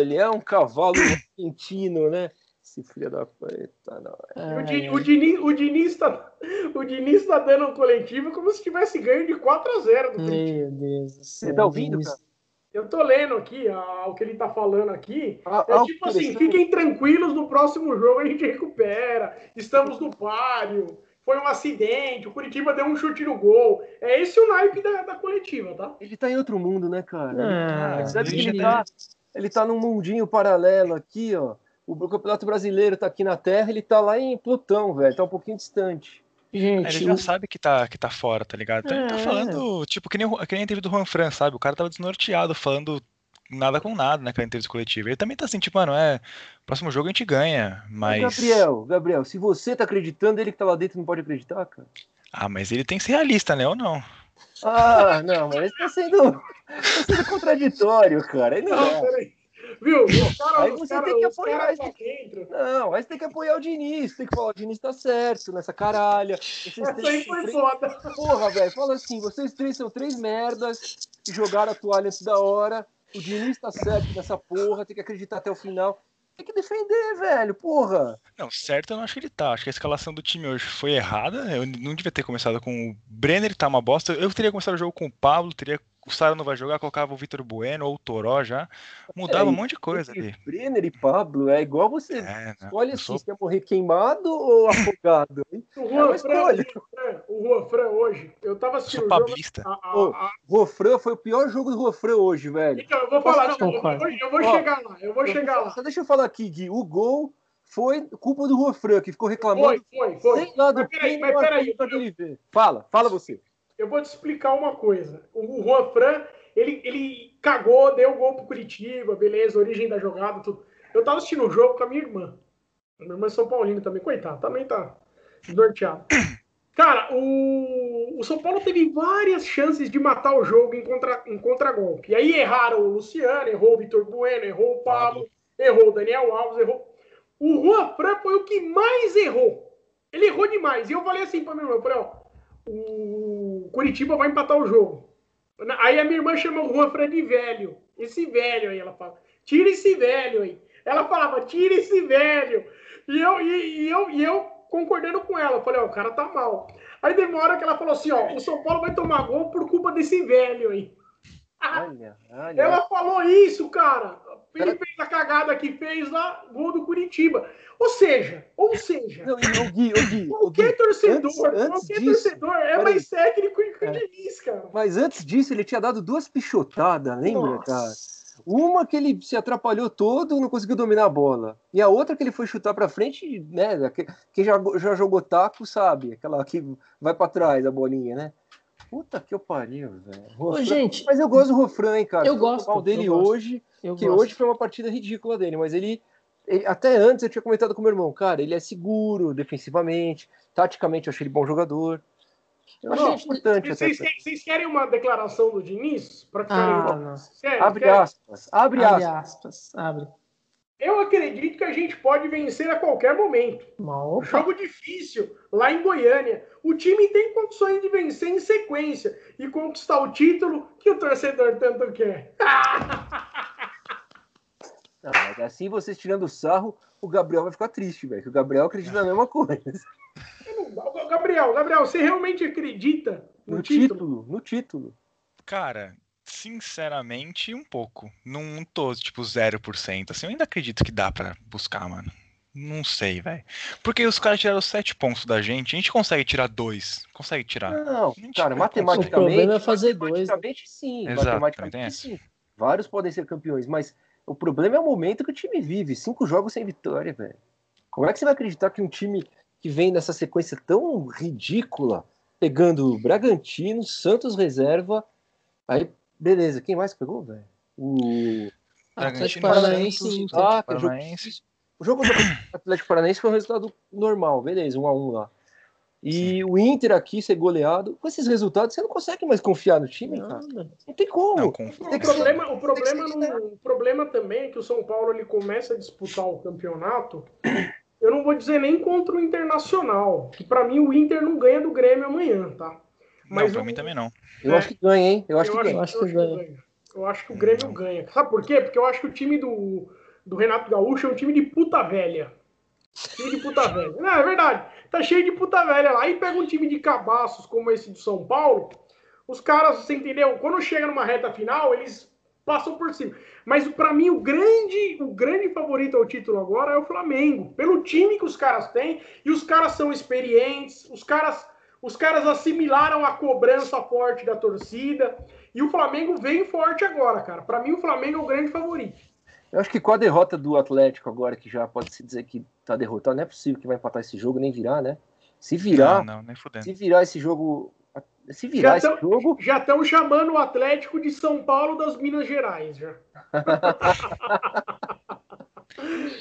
Ele é um cavalo argentino, né? Esse filho da puta, não. É. O, Diniz, o, Diniz, o, Diniz tá, o Diniz tá dando um coletivo como se tivesse ganho de 4 a 0 do Meu Deus do céu. Você tá ouvindo, cara? Eu tô lendo aqui a, o que ele tá falando aqui. Ah, é tipo assim, fiquem tranquilos, no próximo jogo a gente recupera. Estamos no páreo foi um acidente, o Curitiba deu um chute no gol. É esse o naipe da, da coletiva, tá? Ele tá em outro mundo, né, cara? Ah, sabe que ele tá, ele tá num mundinho paralelo aqui, ó. O Campeonato Brasileiro tá aqui na Terra, ele tá lá em Plutão, velho. Tá um pouquinho distante. Gente, ele já sabe que tá, que tá fora, tá ligado? Então é. ele tá é. falando, tipo, que nem, que nem teve do Juan Fran, sabe? O cara tava desnorteado, falando nada com nada naquela entrevista coletiva. Ele também tá assim, tipo, mano, é. Próximo jogo a gente ganha, mas. Gabriel, Gabriel, se você tá acreditando, ele que tá lá dentro não pode acreditar, cara. Ah, mas ele tem que ser realista, né? Ou não? Ah, não, mas tá sendo, tá sendo contraditório, cara. Ele não, não é. peraí. Viu? Cara, aí você cara, tem que apoiar. Aí tem... Não, aí você tem que apoiar o Diniz. Tem que falar, o Diniz tá certo nessa caralha. Vocês Essa aí foi três... foda. Porra, velho, fala assim: vocês três são três merdas que jogaram a toalha antes da hora. O Diniz tá certo nessa porra, tem que acreditar até o final. Tem que defender, velho, porra. Não, certo eu não acho que ele tá. Acho que a escalação do time hoje foi errada. Eu não devia ter começado com o Brenner, tá uma bosta. Eu teria começado o jogo com o Pablo, teria o Sara não vai jogar, colocava o Vitor Bueno ou o Toró já. Mudava é, um monte de coisa ali. Brenner e Pablo é igual você. É, escolhe assim, sou... se quer morrer queimado ou afogado. o Juan, é Fran, o Juan Fran hoje, eu tava assistindo. Eu sou pablista. O Juan Fran foi o pior jogo do Juan Fran hoje, velho. Então, eu vou falar, não, eu, vou, eu vou chegar lá, eu vou chegar lá. Só deixa eu falar aqui, Gui. O gol foi culpa do Juan Fran, que ficou reclamando. Foi, foi, foi. Sem lá do mas peraí, mas peraí. Eu... Fala, fala você. Eu vou te explicar uma coisa. O Juan Fran ele, ele cagou, deu gol pro Curitiba, beleza, origem da jogada, tudo. Eu tava assistindo o jogo com a minha irmã. A minha irmã é São Paulino também, coitado, também tá desnorteado. Cara, o, o São Paulo teve várias chances de matar o jogo em, contra, em contragolpe. E aí erraram o Luciano, errou o Vitor Bueno, errou o Pablo, errou o Daniel Alves, errou. O Juan Fran foi o que mais errou. Ele errou demais. E eu falei assim pra minha irmã, eu falei, ó, o Curitiba vai empatar o jogo. Aí a minha irmã chamou o Juan Fran de velho. Esse velho aí, ela fala. Tira esse velho aí. Ela falava, tira esse velho. E eu, e, e eu, e eu concordando com ela. Eu falei, ó, o cara tá mal. Aí demora que ela falou assim, ó, o São Paulo vai tomar gol por culpa desse velho aí. Olha, olha. Ela falou isso, cara. Ele fez a cagada que fez lá, gol do Curitiba. Ou seja, ou seja, não, o Gui, o Gui, qualquer torcedor, antes, qualquer antes disso, torcedor é mais técnico que o é. Diniz, cara. Mas antes disso, ele tinha dado duas pichotadas, lembra, Nossa. cara? Uma que ele se atrapalhou todo, não conseguiu dominar a bola. E a outra que ele foi chutar para frente, né? Quem já, já jogou taco sabe, aquela que vai para trás a bolinha, né? Puta que eu pariu, velho. Gente, mas eu gosto do Refrão, hein, cara. Eu gosto o dele eu hoje, eu que gosto. hoje foi uma partida ridícula dele, mas ele, ele, até antes eu tinha comentado com meu irmão, cara, ele é seguro defensivamente, taticamente eu achei ele bom jogador. Eu achei importante. Vocês, vocês, querem uma declaração do Diniz? Para ah, abre aspas. Abre, abre aspas. aspas. Abre. Eu acredito que a gente pode vencer a qualquer momento. Opa. Jogo difícil, lá em Goiânia. O time tem condições de vencer em sequência e conquistar o título que o torcedor tanto quer. Não, mas assim vocês tirando o sarro, o Gabriel vai ficar triste, velho. O Gabriel acredita na mesma coisa. Gabriel, Gabriel, você realmente acredita no, no título? título? No título. Cara, Sinceramente, um pouco. Não tô, tipo, 0%. Assim, eu ainda acredito que dá para buscar, mano. Não sei, velho. Porque os caras tiraram 7 pontos da gente, a gente consegue tirar 2. Consegue tirar. Não, cara, matematicamente. O problema é fazer dois. Matematicamente, sim. Exato, matematicamente, sim. Vários podem ser campeões, mas o problema é o momento que o time vive. Cinco jogos sem vitória, velho. Como é que você vai acreditar que um time que vem nessa sequência tão ridícula, pegando Bragantino, Santos reserva, aí Beleza, quem mais pegou, velho? O Atlético Paranaense. Ah, Paranaense. O jogo do Atlético Paranaense foi um resultado normal, beleza, um a um lá. E Sim. o Inter aqui ser goleado, com esses resultados, você não consegue mais confiar no time, não, cara. Não tem como. Não, tem o, problema, o, problema no, o problema também é que o São Paulo ele começa a disputar o campeonato. Eu não vou dizer nem contra o Internacional, que para mim o Inter não ganha do Grêmio amanhã, tá? Mas não, pra o, mim também não. Eu é, acho que ganha, hein? Eu acho, eu que, acho, ganha. Eu acho que, ganha. Eu acho que o Grêmio não. ganha. Sabe por quê? Porque eu acho que o time do, do Renato Gaúcho é um time de puta velha. Time de puta velha. Não, é verdade. Tá cheio de puta velha lá. Aí pega um time de cabaços como esse do São Paulo. Os caras, você entendeu? Quando chega numa reta final, eles passam por cima. Mas para mim o grande, o grande favorito ao título agora é o Flamengo, pelo time que os caras têm e os caras são experientes, os caras os caras assimilaram a cobrança forte da torcida. E o Flamengo vem forte agora, cara. Para mim, o Flamengo é o grande favorito. Eu acho que com a derrota do Atlético agora, que já pode se dizer que tá derrotado, não é possível que vai empatar esse jogo, nem virar, né? Se virar, não, não, se virar esse jogo, se virar já esse tão, jogo, já estão chamando o Atlético de São Paulo das Minas Gerais, já.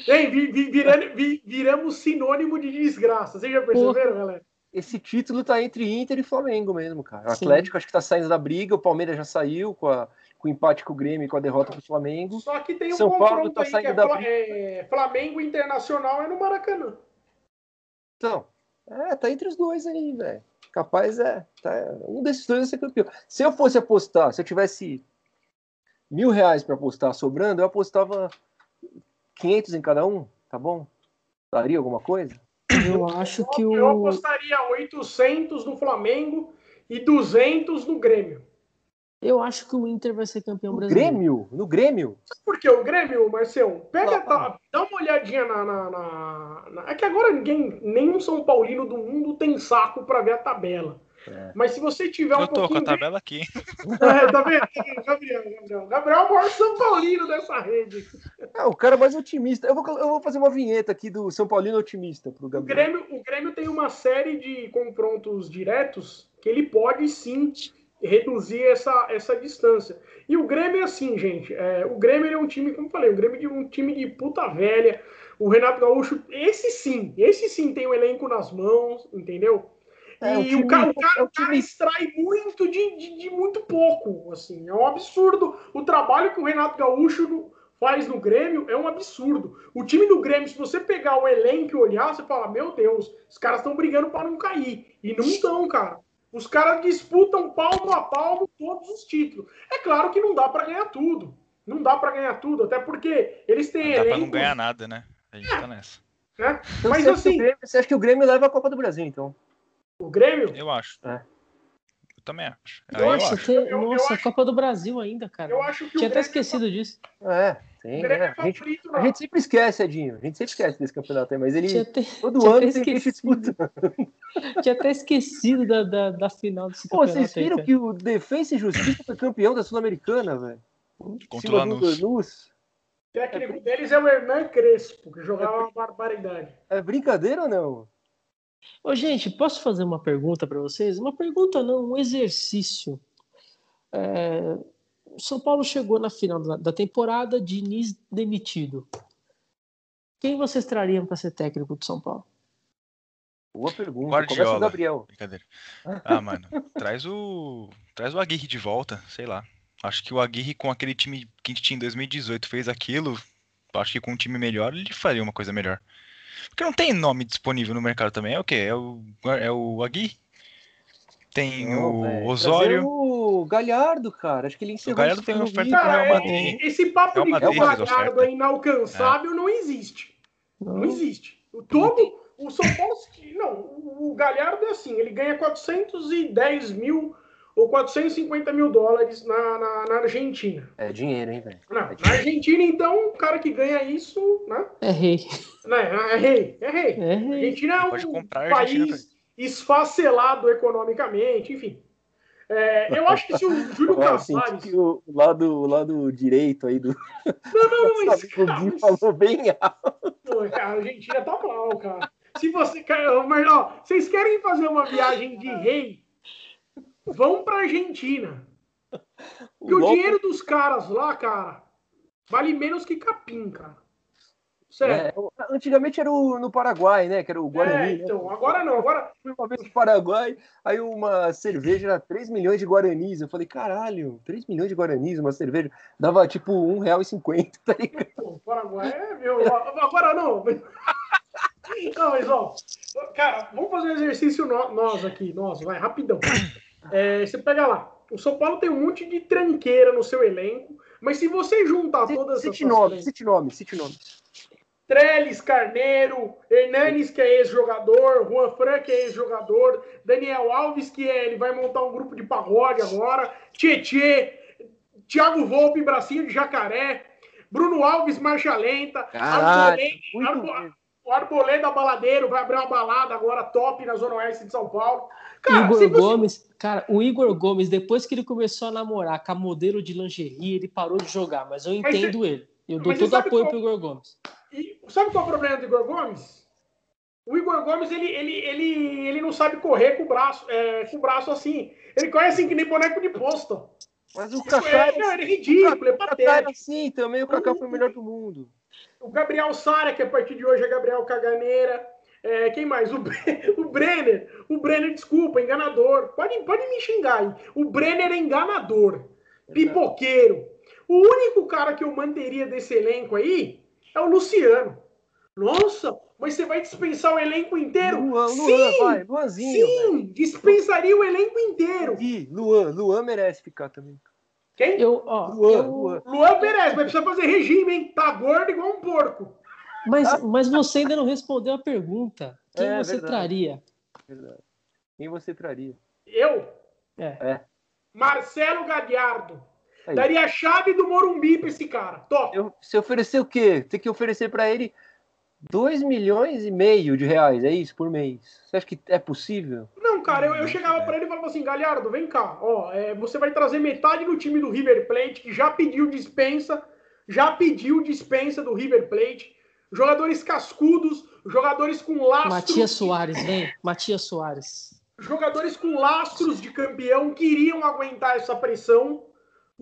Hein, vi, vi, virando, vi, viramos sinônimo de desgraça. Vocês já perceberam, galera? Esse título tá entre Inter e Flamengo mesmo, cara. O Atlético Sim. acho que tá saindo da briga, o Palmeiras já saiu com, a, com o empate com o Grêmio e com a derrota pro Flamengo. Só que tem um São Paulo tá saindo é, da briga. É, Flamengo Internacional é no Maracanã. Então, é, tá entre os dois aí, velho. Capaz é, tá, um desses dois vai ser campeão. Se eu fosse apostar, se eu tivesse mil reais para apostar sobrando, eu apostava 500 em cada um, tá bom? Daria alguma coisa? Eu acho que o. Eu apostaria 800 no Flamengo e 200 no Grêmio. Eu acho que o Inter vai ser campeão no brasileiro. Grêmio? No Grêmio? Porque o Grêmio, Marcelo, pega, dá, dá uma olhadinha na, na, na, na, É que agora ninguém, nenhum São Paulino do mundo tem saco para ver a tabela. É. Mas se você tiver um Eu tô com a tabela aqui. É, tá vendo? Gabriel, Gabriel. Gabriel é o maior São Paulino dessa rede. É, o cara mais otimista. Eu vou, eu vou fazer uma vinheta aqui do São Paulino otimista pro Gabriel. O Grêmio, o Grêmio tem uma série de confrontos diretos que ele pode sim reduzir essa, essa distância. E o Grêmio é assim, gente. É, o Grêmio é um time, como eu falei, o Grêmio é um time de puta velha. O Renato Gaúcho, esse sim, esse sim tem o um elenco nas mãos, entendeu? É, e o, time, o cara, o cara, é o cara extrai muito de, de, de, muito pouco. Assim, é um absurdo. O trabalho que o Renato Gaúcho faz no Grêmio é um absurdo. O time do Grêmio, se você pegar o elenco e olhar, você fala: Meu Deus, os caras estão brigando para não cair. E não estão, cara. Os caras disputam palmo a palmo todos os títulos. É claro que não dá para ganhar tudo. Não dá para ganhar tudo, até porque eles têm não elenco. Dá pra não ganhar nada, né? A gente é. tá nessa. Né? Então, Mas assim. Grêmio, você acha que o Grêmio leva a Copa do Brasil, então? O Grêmio? Eu acho. É. Eu também acho. Nossa, eu acho. Tem, eu, nossa eu Copa do Brasil ainda, cara. Eu acho que Tinha até esquecido tá... disso. É, tem. É. é a, gente, a, gente, sempre esquece, Edinho. A gente sempre esquece desse campeonato aí, mas ele até, todo ano tem gente disputando. Tinha até esquecido da, da, da final desse Pô, vocês viram aí, que o Defensa e Justiça foi campeão da Sul-Americana, velho? Contra o Lanús. O técnico deles é o Hernan Crespo, que jogava é uma barbaridade. É brincadeira ou não? Ô, gente, posso fazer uma pergunta para vocês? Uma pergunta não, um exercício. É, São Paulo chegou na final da, temporada, Diniz demitido. Quem vocês trariam para ser técnico de São Paulo? Boa pergunta. Guardiola. Começa o Gabriel. Brincadeira. Ah, mano, traz o traz o Aguirre de volta, sei lá. Acho que o Aguirre com aquele time que a gente tinha em 2018 fez aquilo. Acho que com um time melhor ele faria uma coisa melhor. Porque não tem nome disponível no mercado também. É o quê? É o, é o Agui? Tem não, o véio. Osório. o Galhardo, cara. Acho que ele encerrou. O Galhardo tem oferta Real Madrid. Esse papo de que o Galhardo é inalcançável é. não existe. Não, não existe. O todo. O São Paulo. Não, o Galhardo é assim. Ele ganha 410 mil ou 450 mil dólares na, na, na Argentina. É dinheiro, hein, velho? É na Argentina, então, o cara que ganha isso, né? É rei. Né? É rei, é rei. É rei. A Argentina é um país esfacelado economicamente, enfim. É, eu acho que se o Júlio Casares... o lado, o lado direito aí do... Não, não, mas... Cara, falou bem alto. Pô, a Argentina tá mal, cara. Se você... Mas, ó, vocês querem fazer uma viagem de rei vão pra Argentina. Porque o, o dinheiro dos caras lá, cara, vale menos que capim, cara. Certo. É, antigamente era o, no Paraguai, né? Que era o Guarani. É, então, né? agora não. Agora... Fui uma vez no Paraguai, aí uma cerveja era 3 milhões de guaranis. Eu falei, caralho, 3 milhões de guaranis, uma cerveja. Dava tipo R$1,50, tá ligado? O Paraguai é meu. Agora não. Não, mas ó, cara, vamos fazer um exercício nós aqui, nós, vai, rapidão. É, você pega lá, o São Paulo tem um monte de tranqueira no seu elenco, mas se você juntar C todas cite essas... Nome, cite nome, cite nome. Trellis, Carneiro, Hernanes, que é ex-jogador, Juan Fran, que é ex-jogador, Daniel Alves, que é, ele vai montar um grupo de pagode agora, Tietê, Thiago Volpe, Bracinho de Jacaré, Bruno Alves, Marcha Lenta, Arboleda, o Arboleda Baladeiro vai abrir uma balada agora top na Zona Oeste de São Paulo. Cara, Igor você... Gomes, cara, o Igor Gomes, depois que ele começou a namorar com a modelo de lingerie, ele parou de jogar, mas eu entendo mas, ele. Eu dou todo apoio qual... pro Igor Gomes. E, sabe qual é o problema do Igor Gomes? O Igor Gomes, ele, ele, ele, ele não sabe correr com o braço, é, com o braço assim. Ele corre assim que nem boneco de posto. Mas o Kaká é, não, ele é ridículo, é patético. Assim também, o Kaká foi o melhor do mundo. O Gabriel Sara, que a partir de hoje é Gabriel Caganeira. É, quem mais? O, o Brenner. O Brenner, desculpa, enganador. Pode, pode me xingar aí. O Brenner é enganador. Pipoqueiro. O único cara que eu manteria desse elenco aí é o Luciano. Nossa, mas você vai dispensar o elenco inteiro? Luan, Luan, sim, vai, Luanzinho. Sim, vai. dispensaria o elenco inteiro. E Luan, Luan merece ficar também. Quem? Eu, ó, Luan, eu... Luan. Luan merece, mas precisa fazer regime, hein? Tá gordo igual um porco. Mas, mas você ainda não respondeu a pergunta. Quem é, você verdade. traria? Verdade. Quem você traria? Eu? É. é. Marcelo Gadiardo. Aí. Daria a chave do Morumbi pra esse cara. Top. Eu, se oferecer o quê? Tem que oferecer para ele 2 milhões e meio de reais, é isso, por mês. Você acha que é possível? Não, cara, eu, eu chegava para ele e falava assim, Galhardo, vem cá, ó, é, você vai trazer metade do time do River Plate, que já pediu dispensa, já pediu dispensa do River Plate, jogadores cascudos, jogadores com lastros... Matias Soares, vem, Matias Soares. Jogadores com lastros de campeão que iriam aguentar essa pressão,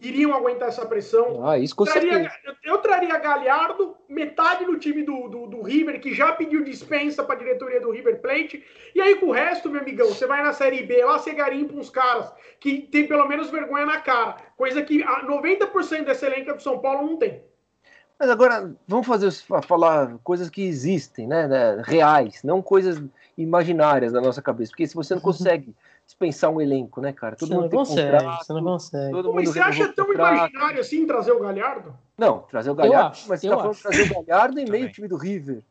iriam aguentar essa pressão. Ah, isso com traria, eu, traria Galhardo, metade do time do, do, do River, que já pediu dispensa para a diretoria do River Plate. E aí, com o resto, meu amigão, você vai na Série B, lá você garimpa uns caras que tem pelo menos vergonha na cara. Coisa que 90% dessa elenca do São Paulo não tem. Mas agora, vamos fazer falar coisas que existem, né, né reais, não coisas imaginárias da nossa cabeça. Porque se você não consegue dispensar um elenco, né, cara? Todo você mundo não consegue, contrato, você não consegue. Todo mundo você acha tão contrato. imaginário assim trazer o Galhardo? Não, trazer o Galhardo, acho, mas você tá falando de trazer o Galhardo em meio ao time do River.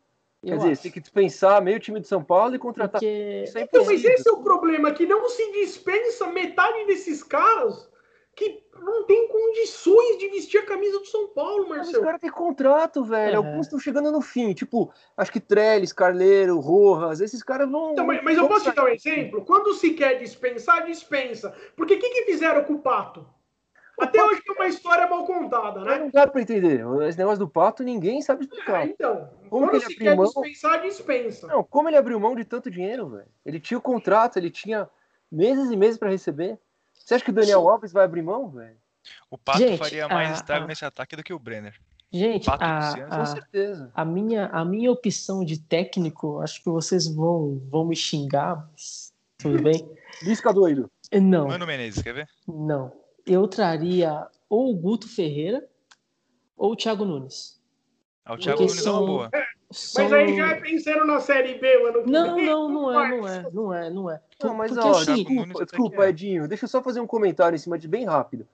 Quer dizer, acho. tem que dispensar meio time de São Paulo e contratar. Porque... É então, mas esse é o problema, que não se dispensa metade desses caras que não tem condições de vestir a camisa do São Paulo, Marcelo. Os caras têm contrato, velho. É. Alguns estão chegando no fim. Tipo, acho que Trellis, Carleiro, Rojas, esses caras vão. Então, mas, mas eu posso te dar um exemplo? Quando se quer dispensar, dispensa. Porque o que, que fizeram com o Pato? Até hoje é uma história mal contada, né? Não dá para entender. Esse negócio do Pato, ninguém sabe explicar. É, então, como ele abriu quer mão... dispensar, dispensa. Não, como ele abriu mão de tanto dinheiro, velho? Ele tinha o contrato, ele tinha meses e meses para receber. Você acha que o Daniel Sim. Alves vai abrir mão, velho? O Pato Gente, faria mais a, estrago a... nesse ataque do que o Brenner. Gente, a, a, com certeza. A minha, a minha opção de técnico, acho que vocês vão, vão me xingar, mas tudo bem. Lisca doido. Não. Mano Menezes, quer ver? Não. Eu traria ou o Guto Ferreira ou o Thiago Nunes. Ah, o Thiago Nunes são, é uma boa. São... Mas aí já é pensando na Série B, mano. Não, não, não é, não é, não é, não é. Não, mas Porque, ó, assim, desculpa, desculpa Edinho, deixa eu só fazer um comentário em cima de bem rápido.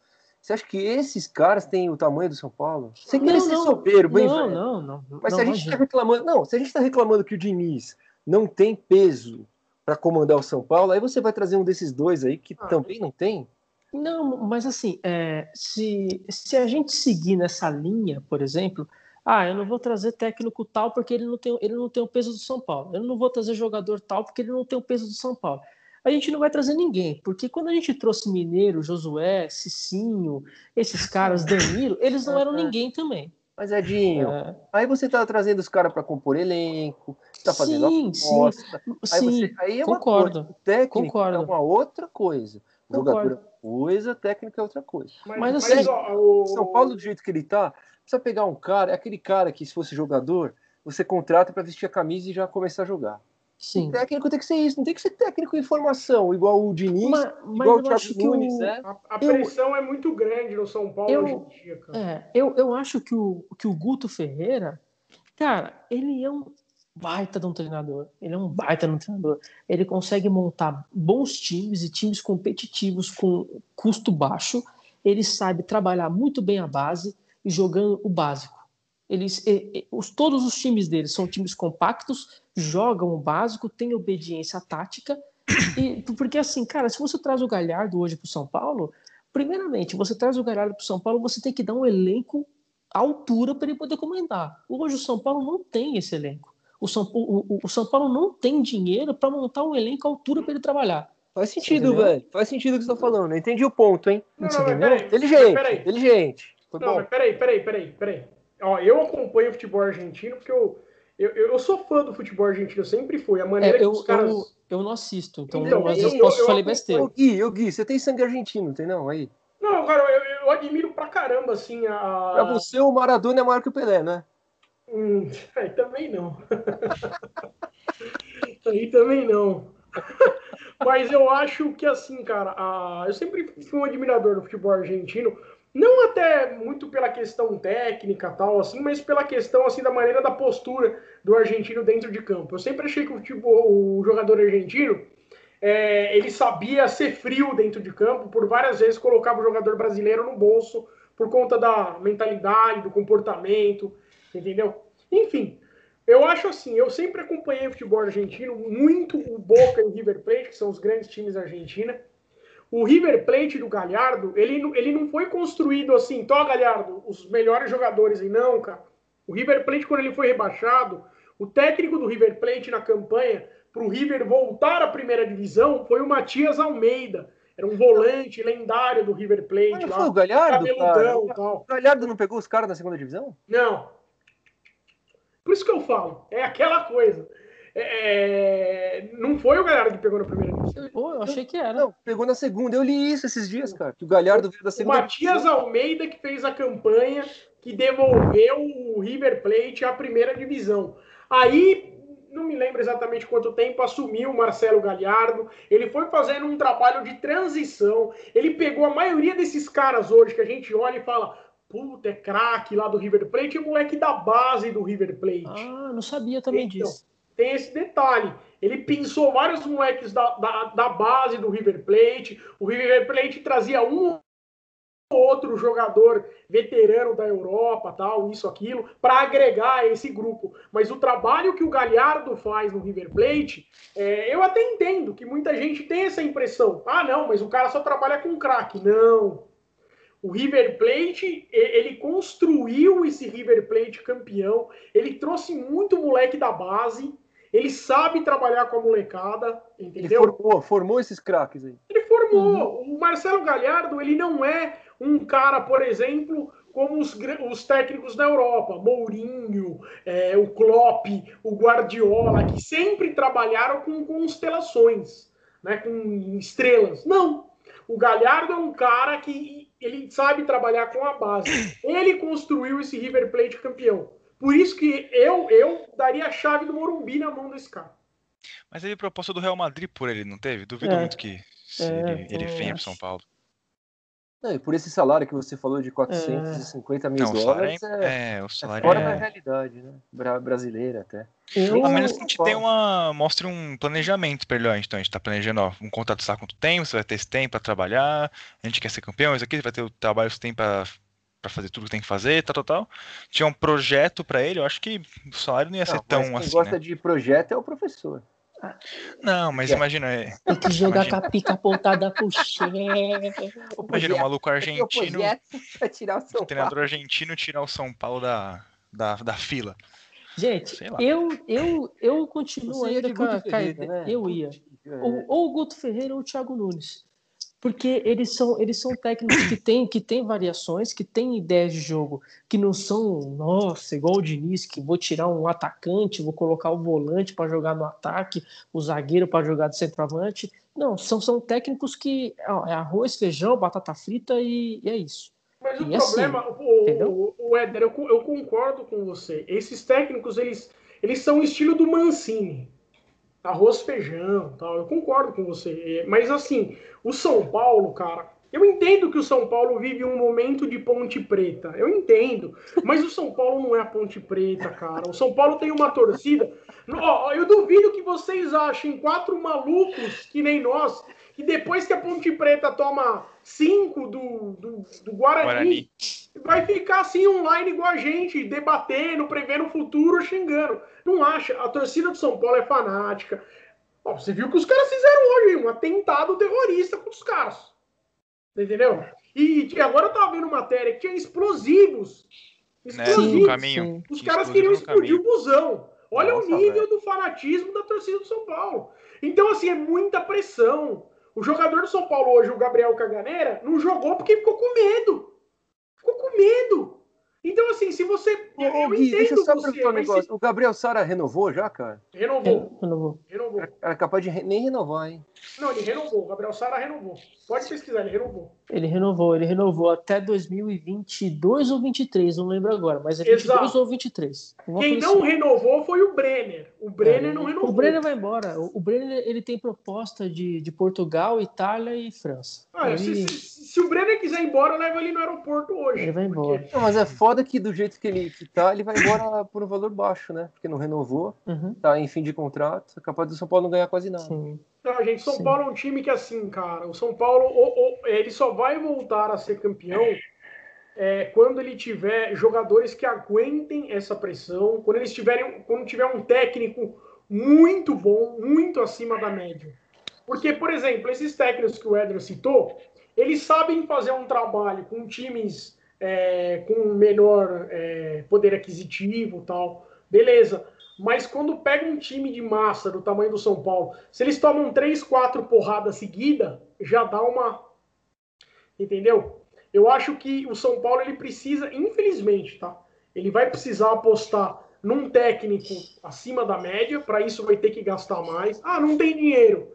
Você acha que esses caras têm o tamanho do São Paulo? Sem querer ser soberbo, hein, não, não, não, Mas não, se a gente está reclamando, não, se a gente está reclamando que o Diniz não tem peso para comandar o São Paulo, aí você vai trazer um desses dois aí que ah, também não tem. Não, mas assim, é, se, se a gente seguir nessa linha, por exemplo, ah, eu não vou trazer técnico tal porque ele não tem, ele não tem o peso do São Paulo. Eu não vou trazer jogador tal porque ele não tem o peso do São Paulo. A gente não vai trazer ninguém, porque quando a gente trouxe Mineiro, Josué, Cicinho, esses caras, Danilo, eles não eram ninguém também. Mas Edinho, é. aí você tá trazendo os caras para compor elenco, tá fazendo sim, aposta. Sim, aí, sim, você, aí é concordo, uma coisa. O técnico concordo. é uma outra coisa. O jogador é coisa, técnica é outra coisa. Mas, mas assim, mas, ó, o... São Paulo, do jeito que ele tá, precisa pegar um cara, é aquele cara que, se fosse jogador, você contrata para vestir a camisa e já começar a jogar. Sim. O técnico tem que ser isso, não tem que ser técnico em formação, igual o Diniz, mas, mas igual o Thiago Nunes, né? A, a pressão eu, é muito grande no São Paulo eu, hoje em dia, cara. É, eu, eu acho que o, que o Guto Ferreira, cara, ele é um baita de um treinador. Ele é um baita de um treinador. Ele consegue montar bons times e times competitivos com custo baixo. Ele sabe trabalhar muito bem a base e jogando o básico. Eles, os, todos os times dele são times compactos, jogam o básico, têm obediência tática. E, porque assim, cara, se você traz o Galhardo hoje para o São Paulo, primeiramente, você traz o Galhardo para o São Paulo, você tem que dar um elenco à altura para ele poder comentar. Hoje o São Paulo não tem esse elenco. O São, o, o São Paulo não tem dinheiro para montar um elenco à altura para ele trabalhar. Faz sentido, velho. Faz sentido o que você tá falando. Eu entendi o ponto, hein? Não, não, peraí, inteligente, peraí. inteligente. Foi não, bom. mas peraí, peraí, peraí, peraí. Ó, eu acompanho o futebol argentino porque eu, eu, eu sou fã do futebol argentino, sempre fui. A maneira é, eu, que os caras. Eu, eu não assisto, então, então às vezes eu, posso falar besteira. Ô, Gui, ô, Gui, você tem sangue argentino, tem não? Aí. Não, cara, eu, eu admiro pra caramba, assim, a. Pra você, o Maradona é maior que o Pelé, né? Hum, aí também não. aí também não. Mas eu acho que assim, cara, a... eu sempre fui um admirador do futebol argentino, não até muito pela questão técnica tal, assim, mas pela questão assim da maneira da postura do argentino dentro de campo. Eu sempre achei que o, futebol, o jogador argentino é, ele sabia ser frio dentro de campo, por várias vezes colocava o jogador brasileiro no bolso por conta da mentalidade, do comportamento entendeu? Enfim, eu acho assim, eu sempre acompanhei o futebol argentino, muito o Boca e o River Plate, que são os grandes times da Argentina. O River Plate do Galhardo, ele, ele não foi construído assim, tó Galhardo, os melhores jogadores, e não, cara. O River Plate, quando ele foi rebaixado, o técnico do River Plate na campanha para o River voltar à primeira divisão foi o Matias Almeida. Era um volante lendário do River Plate. Mas não lá, foi o Galhardo, cara? O Galhardo não pegou os caras na segunda divisão? Não, por isso que eu falo, é aquela coisa. É, é não foi o Galhardo que pegou na primeira divisão. Pô, eu achei que era. Não, pegou na segunda. Eu li isso esses dias, cara. Que o Galhardo veio da segunda. O Matias Almeida que fez a campanha que devolveu o River Plate à primeira divisão. Aí, não me lembro exatamente quanto tempo, assumiu o Marcelo Galhardo. Ele foi fazendo um trabalho de transição. Ele pegou a maioria desses caras hoje que a gente olha e fala: puta, é craque lá do River Plate, o moleque da base do River Plate. Ah, não sabia também então, disso. Tem esse detalhe. Ele pensou vários moleques da, da, da, base do River Plate. O River Plate trazia um outro jogador veterano da Europa, tal, isso, aquilo, para agregar esse grupo. Mas o trabalho que o Galhardo faz no River Plate, é, eu até entendo que muita gente tem essa impressão. Ah, não, mas o cara só trabalha com craque. Não. O River Plate, ele construiu esse River Plate campeão, ele trouxe muito moleque da base, ele sabe trabalhar com a molecada, entendeu? Ele formou, formou esses craques aí. Ele formou. Uhum. O Marcelo Galhardo, ele não é um cara, por exemplo, como os, os técnicos da Europa, Mourinho, é, o Klopp, o Guardiola, que sempre trabalharam com constelações, né, com estrelas. Não. O Galhardo é um cara que ele sabe trabalhar com a base. Ele construiu esse River Plate campeão. Por isso que eu, eu daria a chave do Morumbi na mão desse cara. Mas teve proposta do Real Madrid por ele, não teve? Duvido é. muito que é, ele, ele venha para São Paulo. Não, e por esse salário que você falou de 450 é. mil não, dólares, é, é, o salário é fora da realidade, né? Bra brasileira até. Eu... A menos que a gente tenha uma. mostre um planejamento para ele. Ó, então a gente tá planejando, ó, um contrato sabe quanto tempo, você vai ter esse tempo para trabalhar, a gente quer ser campeão, isso aqui, você vai ter o trabalho que você tem para para fazer tudo que tem que fazer, tal, tal, tal. Tinha um projeto para ele, eu acho que o salário não ia não, ser tão quem assim. Quem gosta né? de projeto é o professor. Não, mas é. imagina. É, tem que jogar imagina. com a pica apontada pro chefe. Imagina o maluco argentino. O tirar o, São o treinador Paulo. argentino tirar o São Paulo da, da, da fila. Gente, eu, eu, eu continuo ainda com a, Ferreira, né? Eu ia. Ou, ou o Guto Ferreira ou o Thiago Nunes porque eles são, eles são técnicos que têm que tem variações, que têm ideias de jogo, que não são, nossa, igual o Diniz, que vou tirar um atacante, vou colocar o volante para jogar no ataque, o zagueiro para jogar de centroavante. Não, são, são técnicos que ó, é arroz, feijão, batata frita e, e é isso. Mas e o assim, problema, assim, o, o, o Éder, eu, eu concordo com você. Esses técnicos, eles, eles são o estilo do Mancini arroz, feijão, tal. Eu concordo com você. Mas assim, o São Paulo, cara, eu entendo que o São Paulo vive um momento de Ponte Preta. Eu entendo. Mas o São Paulo não é a Ponte Preta, cara. O São Paulo tem uma torcida. Eu duvido que vocês achem quatro malucos que nem nós, que depois que a Ponte Preta toma cinco do, do, do Guarani, Guarani, vai ficar assim online igual a gente, debatendo, prevendo o futuro, xingando. Não acha? A torcida do São Paulo é fanática. Ó, você viu que os caras fizeram hoje, um atentado terrorista contra os caras. Entendeu? E, e agora eu tava vendo matéria que tinha explosivos. Explosivos. Né? No caminho. Os caras queriam explodir o busão. Olha Nossa, o nível velho. do fanatismo da torcida do São Paulo. Então, assim, é muita pressão. O jogador do São Paulo hoje, o Gabriel Caganeira, não jogou porque ficou com medo. Ficou com medo. Então, assim, se você. Ô, eu Gui, deixa eu só perguntar um negócio. Se... O Gabriel Sara renovou já, cara? Renovou. Renovou. renovou. Era capaz de re... nem renovar, hein? Não, ele renovou. O Gabriel Sara renovou. Pode pesquisar, ele renovou. Ele renovou, ele renovou até 2022 ou 23, não lembro agora, mas é 22 Exato. ou 23. Quem não assim. renovou foi o Brenner. O Brenner é, não renovou. O Brenner vai embora. O, Brenner ele tem proposta de, de Portugal, Itália e França. Ah, ele... se, se, se, o Brenner quiser ir embora, leva ele no aeroporto hoje. Ele vai embora. Porque... Não, mas é foda que do jeito que ele que tá, ele vai embora por um valor baixo, né? Porque não renovou, uhum. tá em fim de contrato, é capaz do São Paulo não ganhar quase nada. Sim. Não, gente, São Sim. Paulo é um time que assim, cara, o São Paulo ou, ou, ele só vai voltar a ser campeão é, quando ele tiver jogadores que aguentem essa pressão, quando eles tiverem, quando tiver um técnico muito bom, muito acima da média. Porque, por exemplo, esses técnicos que o Edro citou, eles sabem fazer um trabalho com times é, com menor é, poder aquisitivo tal, beleza. Mas quando pega um time de massa do tamanho do São Paulo, se eles tomam três, quatro porradas seguida, já dá uma. Entendeu? Eu acho que o São Paulo ele precisa, infelizmente, tá? Ele vai precisar apostar num técnico acima da média, para isso vai ter que gastar mais. Ah, não tem dinheiro.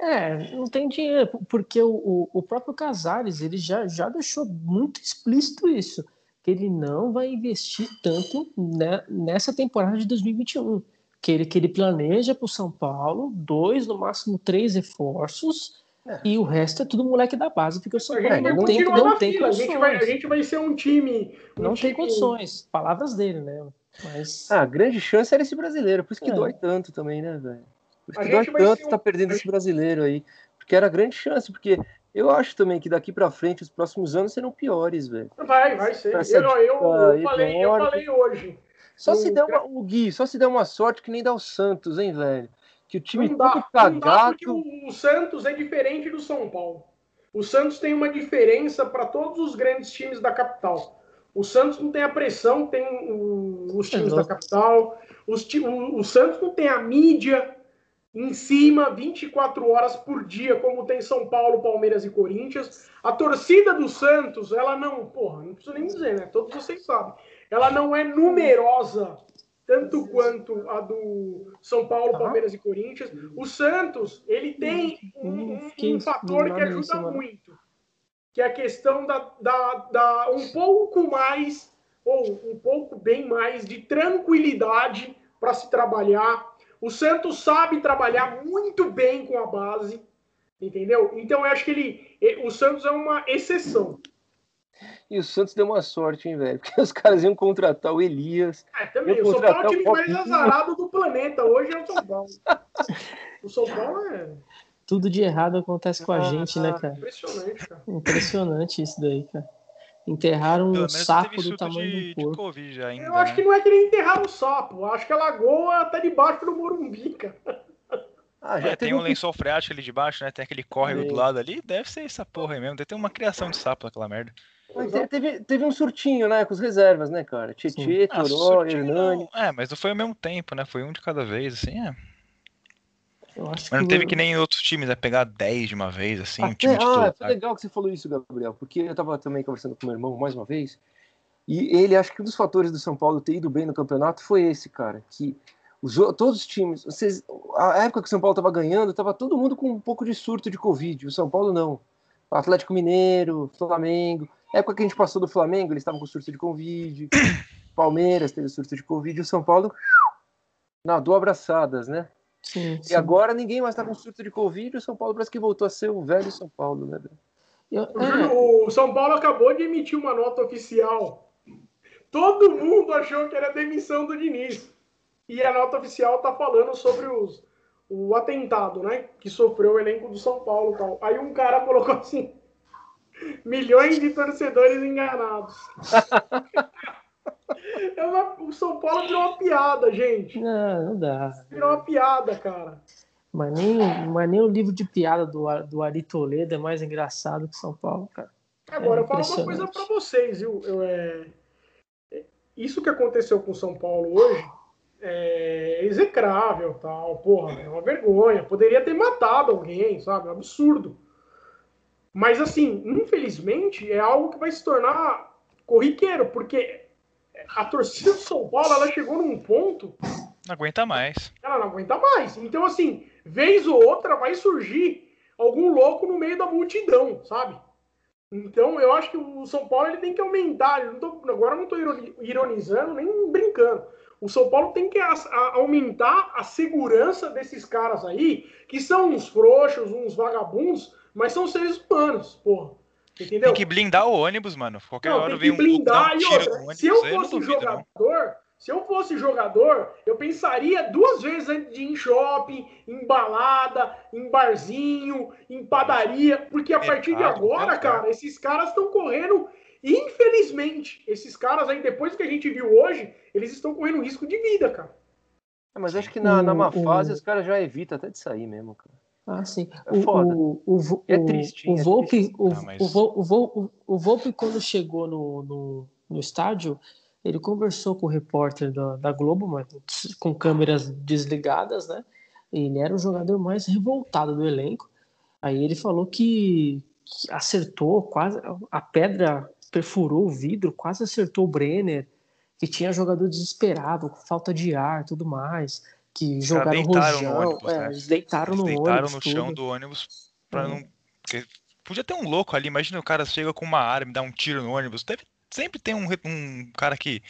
É, não tem dinheiro, porque o, o próprio Casares ele já, já deixou muito explícito isso, que ele não vai investir tanto né, nessa temporada de 2021. Que ele, que ele planeja para o São Paulo dois, no máximo três reforços, é. e o resto é tudo moleque da base, porque o São Paulo não tem, não tem condições. A gente, vai, a gente vai ser um time. Um não time... tem condições, palavras dele, né? Mas... Ah, a grande chance era esse brasileiro, por isso que é. dói tanto também, né, velho? Que dói tanto um... tá perdendo esse brasileiro aí. Porque era grande chance, porque Eu acho também que daqui para frente os próximos anos serão piores, velho. Vai, vai ser. Eu, eu, eu, falei, eu falei hoje. Só se der uma, o Gui, só se der uma sorte que nem dá o Santos, hein, velho? Que o time não dá, cagado. Não dá porque o, o Santos é diferente do São Paulo. O Santos tem uma diferença para todos os grandes times da capital. O Santos não tem a pressão, tem os times da capital. Os, o, o Santos não tem a mídia em cima 24 horas por dia, como tem São Paulo, Palmeiras e Corinthians. A torcida do Santos, ela não, porra, não preciso nem dizer, né? Todos vocês sabem. Ela não é numerosa tanto quanto a do São Paulo. Palmeiras e Corinthians. O Santos, ele tem um, um, um fator que ajuda muito, que é a questão da, da, da um pouco mais, ou um pouco bem mais de tranquilidade para se trabalhar o Santos sabe trabalhar muito bem com a base, entendeu? Então eu acho que ele, o Santos é uma exceção. E o Santos deu uma sorte, hein, velho? Porque os caras iam contratar o Elias. É, também. O São Paulo é o time mais azarado do planeta. Hoje é o São Paulo. o São Paulo é. Tudo de errado acontece com a ah, gente, né, cara? Impressionante, cara. Impressionante isso daí, cara. Enterraram um sapo do tamanho de, do corpo. Covid ainda, eu acho né? que não é que nem enterraram o sapo. Eu acho que a lagoa tá debaixo do Morumbi, cara. Ah, já é, tem um lençol freático ali debaixo, né? Tem aquele córrego é. do lado ali. Deve ser essa porra aí mesmo. Deve ter uma criação de sapo naquela merda. Mas teve, teve um surtinho, né? Com as reservas, né, cara? Tietê, ah, Toró, Hernani. É, mas não foi ao mesmo tempo, né? Foi um de cada vez, assim, é. Mas não teve que nem outros times, né? Pegar 10 de uma vez, assim, Até, um time de Ah, todo, foi legal que você falou isso, Gabriel, porque eu tava também conversando com meu irmão mais uma vez, e ele, acho que um dos fatores do São Paulo ter ido bem no campeonato foi esse, cara, que os, todos os times, vocês, a época que o São Paulo tava ganhando, tava todo mundo com um pouco de surto de Covid, o São Paulo não. O Atlético Mineiro, Flamengo, a época que a gente passou do Flamengo, eles estavam com surto de Covid, Palmeiras teve surto de Covid, e o São Paulo nadou abraçadas, né? Sim, sim. E agora ninguém mais está com surto de Covid, o São Paulo parece que voltou a ser o velho São Paulo, né? Eu, é... O São Paulo acabou de emitir uma nota oficial. Todo mundo achou que era demissão do Diniz. E a nota oficial está falando sobre os, o atentado, né? Que sofreu o elenco do São Paulo tal. Aí um cara colocou assim: milhões de torcedores enganados. É uma, o São Paulo virou uma piada, gente. Não, não dá. Virou uma piada, cara. Mas nem, mas nem o livro de piada do, do Ari Toledo é mais engraçado que São Paulo, cara. Agora, é eu falo uma coisa para vocês, viu? Eu, é... Isso que aconteceu com o São Paulo hoje é execrável, tal. Porra, é uma vergonha. Poderia ter matado alguém, sabe? É um absurdo. Mas, assim, infelizmente, é algo que vai se tornar corriqueiro, porque a torcida do São Paulo ela chegou num ponto. Não aguenta mais. Ela não aguenta mais. Então, assim, vez ou outra vai surgir algum louco no meio da multidão, sabe? Então, eu acho que o São Paulo ele tem que aumentar. Não tô, agora eu não estou ironizando nem brincando. O São Paulo tem que a, a, aumentar a segurança desses caras aí, que são uns frouxos, uns vagabundos, mas são seres humanos, porra. Entendeu? Tem que blindar o ônibus, mano. Qualquer não, hora vem um, blindar um tiro outra, ônibus, Se eu fosse eu jogador, não. se eu fosse jogador, eu pensaria duas vezes antes de ir em shopping, em balada, em barzinho, em padaria, porque a é partir de agora, é cara, esses caras estão correndo. Infelizmente, esses caras aí, depois que a gente viu hoje, eles estão correndo risco de vida, cara. É, mas acho que na, na má fase os caras já evitam até de sair mesmo, cara. Ah, sim. É foda. O, o, é triste. O, é Volpe, o, ah, mas... o, o, Volpe, quando chegou no, no, no estádio, ele conversou com o repórter da, da Globo, mas com câmeras desligadas, né? Ele era o jogador mais revoltado do elenco. Aí ele falou que, que acertou quase a pedra perfurou o vidro, quase acertou o Brenner, que tinha jogador desesperado, com falta de ar, tudo mais que jogaram rojão, no ônibus, é, né? eles deitaram eles no deitaram ônibus. no chão do ônibus pra é. não. Porque podia ter um louco ali, imagina o cara chega com uma arma e dá um tiro no ônibus. Deve, sempre tem um, um cara que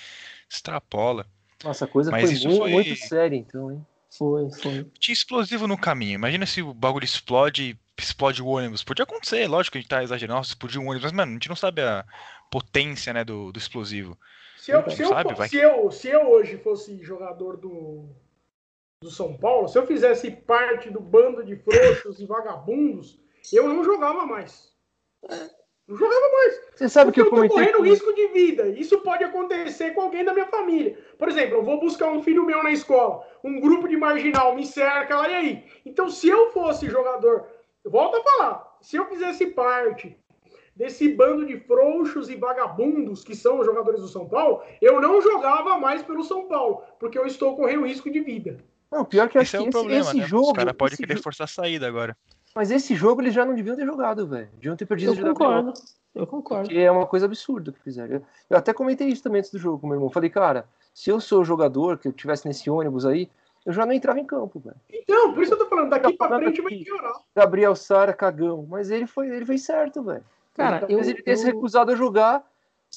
extrapola. Nossa, a coisa Mas foi, muito, foi muito séria, então, hein? Foi, foi. Tinha explosivo no caminho. Imagina se o bagulho explode explode o ônibus. Podia acontecer, lógico que a gente tá exagerando, nossa, explodiu um ônibus, mas, mano, a gente não sabe a potência, né, do, do explosivo. Se eu, se, sabe, eu, se, eu, se eu hoje fosse jogador do, do São Paulo, se eu fizesse parte do bando de frouxos e vagabundos, eu não jogava mais. Não jogava mais. Você sabe que eu, eu tô correndo risco de vida. Isso pode acontecer com alguém da minha família. Por exemplo, eu vou buscar um filho meu na escola, um grupo de marginal me cerca lá e aí. Então, se eu fosse jogador, volta a falar, se eu fizesse parte desse bando de frouxos e vagabundos que são os jogadores do São Paulo, eu não jogava mais pelo São Paulo, porque eu estou correndo risco de vida. Não, pior que esse é o esse, problema, esse né? jogo. Os caras podem querer forçar a saída agora. Mas esse jogo eles já não deviam ter jogado, velho. Deviam ter perdido eu concordo. Eu concordo. Porque é uma coisa absurda que fizeram. Eu, até comentei isso também antes do jogo com meu irmão. Falei, cara, se eu sou jogador, que eu tivesse nesse ônibus aí, eu já não entrava em campo, velho. Então, por isso eu tô falando, daqui tá pra frente vai piorar. Gabriel Sara, cagão. Mas ele foi, ele fez certo, velho. Cara, talvez eu, ele tenha eu... se recusado a jogar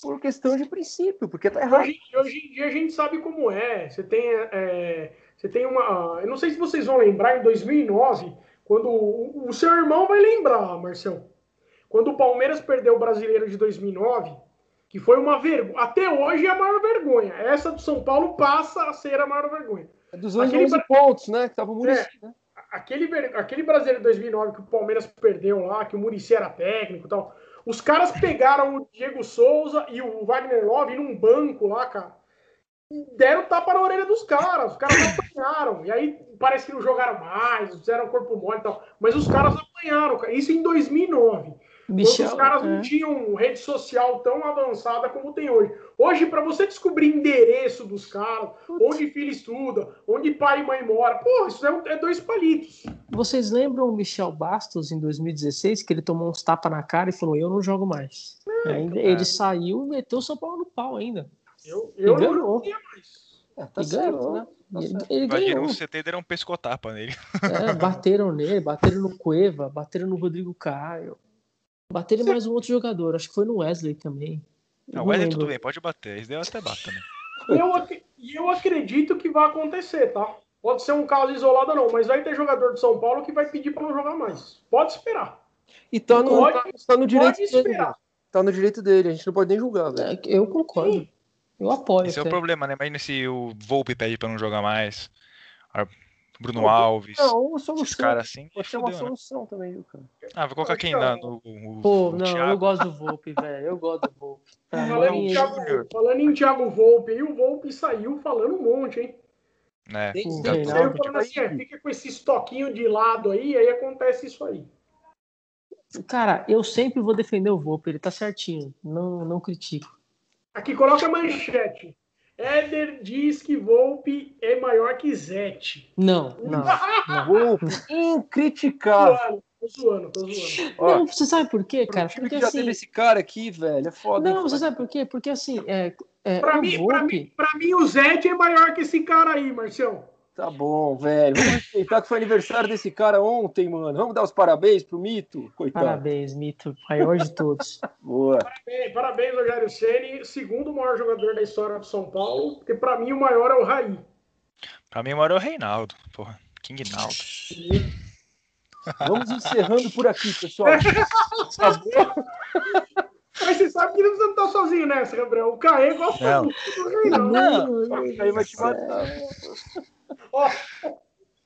por questão de princípio, porque tá errado. Hoje, hoje em dia a gente sabe como é. Você tem, é, você tem uma. Eu não sei se vocês vão lembrar, em 2009, quando o, o seu irmão vai lembrar, Marcelo. Quando o Palmeiras perdeu o brasileiro de 2009, que foi uma vergonha. Até hoje é a maior vergonha. Essa do São Paulo passa a ser a maior vergonha. É dos 11 pontos, né? Que tava o Muricy, é, né? Aquele, aquele brasileiro de 2009 que o Palmeiras perdeu lá, que o Muricy era técnico e tal. Os caras pegaram o Diego Souza e o Wagner Love num banco lá, cara. Deram tapa na orelha dos caras. Os caras apanharam. E aí parece que não jogaram mais, fizeram corpo mole e tal. Mas os caras apanharam. Isso em 2009. Michel, os caras é. não tinham rede social tão avançada como tem hoje. Hoje, para você descobrir endereço dos caras, Putz. onde filho estuda, onde pai e mãe mora, pô, isso é, um, é, dois palitos. Vocês lembram o Michel Bastos em 2016, que ele tomou uns tapas na cara e falou: Eu não jogo mais. É, ainda, Ele saiu e meteu o São Paulo no pau ainda. Eu, eu não joguei mais. É, tá e certo, ganhou, né? Tá ele, ele ganhou. um CT deram um pescotapa nele. É, bateram nele, bateram no Cueva, bateram no Rodrigo Caio. Bateram mais um outro jogador, acho que foi no Wesley também. Não, o Wesley lembro. tudo bem, pode bater. Eles deu até bata, né? E eu, eu acredito que vai acontecer, tá? Pode ser um caso isolado, não, mas vai ter jogador de São Paulo que vai pedir para não jogar mais. Pode esperar. E tá no, pode, tá, tá no direito dele. Tá no direito dele, a gente não pode nem julgar, velho. É, eu concordo. Sim. Eu apoio. Esse é o problema, né? Imagina se o Volpe pede para não jogar mais. Bruno não, Alves. Não, uma solução. Esses caras assim. Pode ser uma né? solução também, viu, cara? Ah, vou colocar quem lá no. O, Pô, não, Thiago. eu gosto do Volpe, velho. Eu gosto do Volpe. falando, em Thiago, falando em Thiago Volpe, e o Volpe saiu falando um monte, hein? É, saiu falando assim, é, fica com esse estoquinho de lado aí, aí acontece isso aí. Cara, eu sempre vou defender o Volpe, ele tá certinho. Não, não critico. Aqui, coloca a manchete. Éder diz que Volpe é maior que Zete. Não, não. não. Volpe, incriticável. Tô zoando, tô zoando. Não, você sabe por quê, cara? Porque já assim. Teve esse cara aqui, velho, é foda. Não, você sabe por quê? Porque assim, é, é, pra, mim, Volpe... pra, mim, pra mim, o Zete é maior que esse cara aí, Marcião. Tá bom, velho. Vamos respeitar que foi aniversário desse cara ontem, mano. Vamos dar os parabéns pro Mito, coitado. Parabéns, Mito, maior de todos. Boa. Parabéns, parabéns, Rogério Ceni, segundo maior jogador da história do São Paulo, porque para mim o maior é o Raí. Pra mim o maior é o Reinaldo, porra. King Naldo. Vamos encerrando por aqui, pessoal. tá bom? Mas você sabe que não tá sozinho nessa, Gabriel. O Caê gosta muito do Reinaldo. Não, o Caê vai te matar.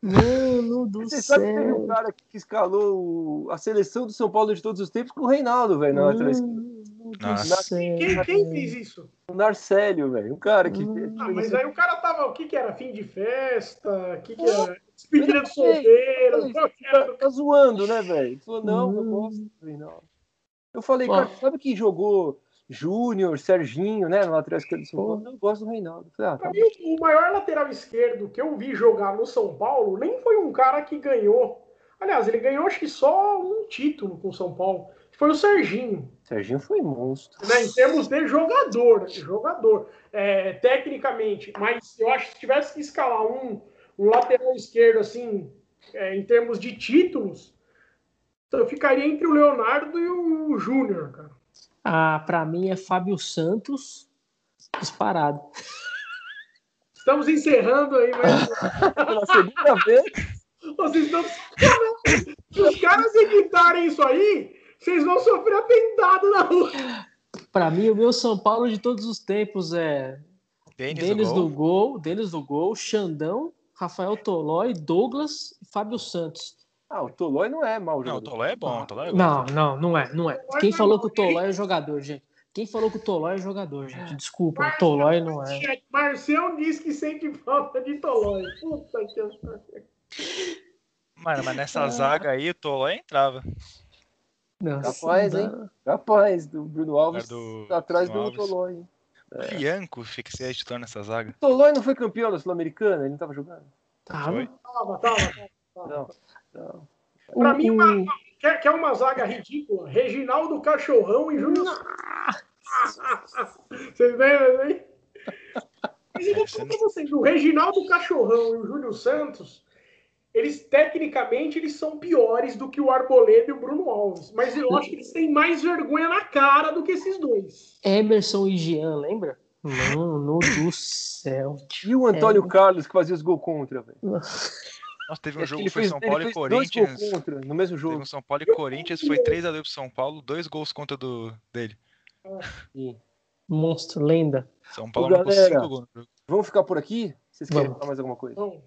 Mano do Você céu. sabe que teve um cara que escalou a seleção do São Paulo de todos os tempos com o Reinaldo, velho, na outra quem, quem, fez isso? O Narcélio, velho. Um cara que. Ah, mas aí o cara tava. O que que era? Fim de festa? O que que era? Despedida do solteiro? Tá, tá zoando, né, velho? Ele falou, não, hum. eu gosto do Reinaldo. Eu falei, cara, sabe que jogou Júnior, Serginho, né? No lateral esquerdo do São Paulo. Eu gosto do Reinaldo. Falei, ah, tá mim, o maior lateral esquerdo que eu vi jogar no São Paulo nem foi um cara que ganhou. Aliás, ele ganhou acho que só um título com o São Paulo. Foi o Serginho. Serginho foi monstro. Né, em termos de jogador, jogador. É, tecnicamente. Mas eu acho que se tivesse que escalar um, um lateral esquerdo, assim, é, em termos de títulos, eu ficaria entre o Leonardo e o Júnior, cara. Ah, para mim é Fábio Santos disparado. Estamos encerrando aí, mas. Pela segunda vez. Vocês estão. Se os caras editarem isso aí, vocês vão sofrer atentado na rua. Para mim, o meu São Paulo de todos os tempos é. Denis, Denis do, gol. do gol, Denis do gol, Xandão, Rafael Tolói, Douglas e Fábio Santos. Ah, o Tolói não é mau Não, o jogador. Tolói é bom. o Tolói é bom. Não, não, não é, não é. Quem falou que o Tolói é jogador, gente? Quem falou que o Tolói é jogador, gente? Desculpa, o Tolói não é. Marcel diz que sente falta de Tolói. Puta que. Mano, mas nessa zaga aí o Tolói entrava. Nossa, Capaz, hein? Capaz, do Bruno Alves do- tá atrás Bruno do Alves. Tolói. hein? Bianco fica ser titular nessa zaga. O Tolói não foi campeão da Sul-Americana? Ele não tava jogando? Tava. Tava, tava, tava. Não. Não. Pra mim, uma- Quer, quer uma zaga ridícula? Reginaldo Cachorrão e Júnior Vocês lembram aí? Mas eu vou falar pra vocês, o Reginaldo Cachorrão e o Júlio Santos, eles tecnicamente eles são piores do que o Arboleda e o Bruno Alves. Mas eu acho que eles têm mais vergonha na cara do que esses dois. Emerson e Jean, lembra? Mano do céu. E o Antônio É. Carlos que fazia os gols contra, velho? Nossa, teve um Acho jogo que foi fez- São ele Paulo e Corinthians. gols contra no mesmo Teve jogo. um São Paulo e Corinthians, foi 3x2 pro São Paulo, dois gols contra do dele. Sim. Monstro, lenda. São Paulo Ô, galera. 5 gols no jogo. Vamos ficar por aqui? Vocês querem Vamos. falar mais alguma coisa? Então,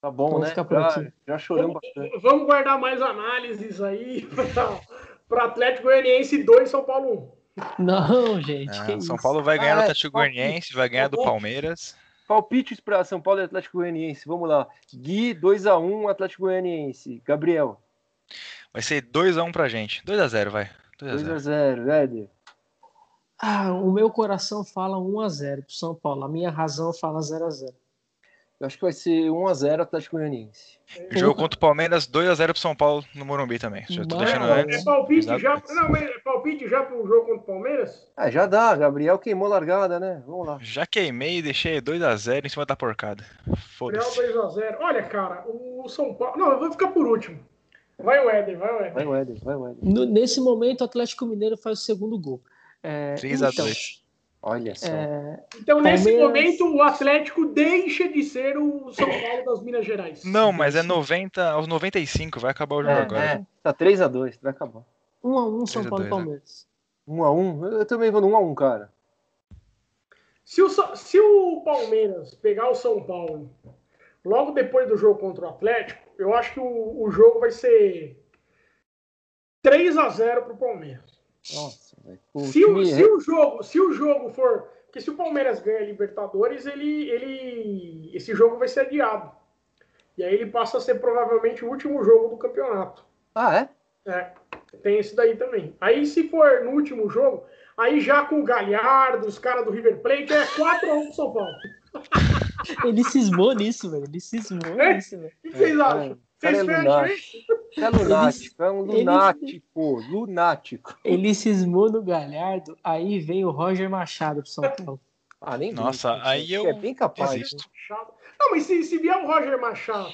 Tá bom, Vamos né? ficar por já, aqui. já choramos bastante. vamos guardar mais análises aí para Atlético Goianiense 2, São Paulo 1. Não, gente. Ah, que São isso? Paulo vai ganhar Ah, do é, Atlético. Goianiense, vai ganhar do Palmeiras. Palpites para São Paulo e Atlético Goianiense. Vamos lá. Gui, 2x1, Atlético Goianiense. Gabriel, Vai ser 2x1 pra gente. 2x0, vai. 2x0. 2x0. Éder, Ah, o meu coração fala 1x0 pro São Paulo. A minha razão fala 0x0. Eu acho que vai ser 1x0 Atlético Goianiense. Jogo contra o Palmeiras, 2x0 pro São Paulo no Morumbi também. Já tô deixando É, antes. é palpite Exato. já. Não, é palpite já para o jogo contra o Palmeiras? Ah, já dá. Gabriel queimou largada, né? Vamos lá. Já queimei e deixei 2x0 em cima da porcada. Real Foda-se. 2x0. Olha, cara, o São Paulo. Não, eu vou ficar por último. Vai o Éder, vai o Éder. Vai o Éder, vai o Éder. No- nesse momento, o Atlético Mineiro faz o segundo gol. É, 3x2. Olha só. é, Então, nesse Palmeiras. momento, o Atlético deixa de ser o São Paulo das Minas Gerais. Não, mas é 90 aos 95, vai acabar o jogo É, agora. é. Tá 3x2, vai acabar. 1x1 São 3 a Paulo 2, e Palmeiras. 1x1? Eu também vou no 1x1, cara. Se o, se o Palmeiras pegar o São Paulo logo depois do jogo contra o Atlético, eu acho que o, o jogo vai ser 3 a 0 pro Palmeiras. Nossa, velho. Se o, se o jogo, se o jogo for, porque se o Palmeiras ganha a Libertadores, ele, ele, esse jogo vai ser adiado. E aí ele passa a ser provavelmente o último jogo do campeonato. Ah, é? É, tem esse daí também. Aí se for no último jogo, aí já com o Galhardo, os caras do River Plate, é 4x1 pro São Paulo. Ele cismou nisso, velho. Ele cismou É? nisso, velho. O que vocês É, acham? É. Cara, é aí? É lunático, é um Ele- lunático, lunático. Ele cismou no Galhardo, aí vem o Roger Machado pro São Paulo. Ah, nem Nossa, aí eu É bem capaz. Não, mas se, se vier o Roger Machado,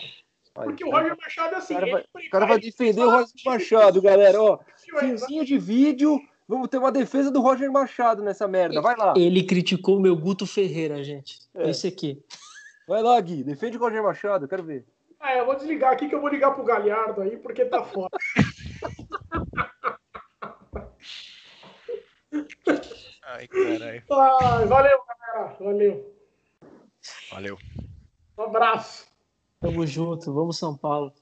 porque o Roger Machado é assim. o cara vai- ele o cara vai defender o Roger Machado, galera. Ó, finzinho de vídeo. Vamos ter uma defesa do Roger Machado nessa merda. Vai lá. Ele criticou o meu Guto Ferreira, gente. É. Esse aqui. Vai lá, Gui. Defende o Roger Machado, quero ver. Ah, eu vou desligar aqui que eu vou ligar pro Galhardo aí, porque tá foda. Ai, caralho. Ah, valeu, galera. Valeu. Valeu. Um abraço. Tamo junto. Vamos São Paulo.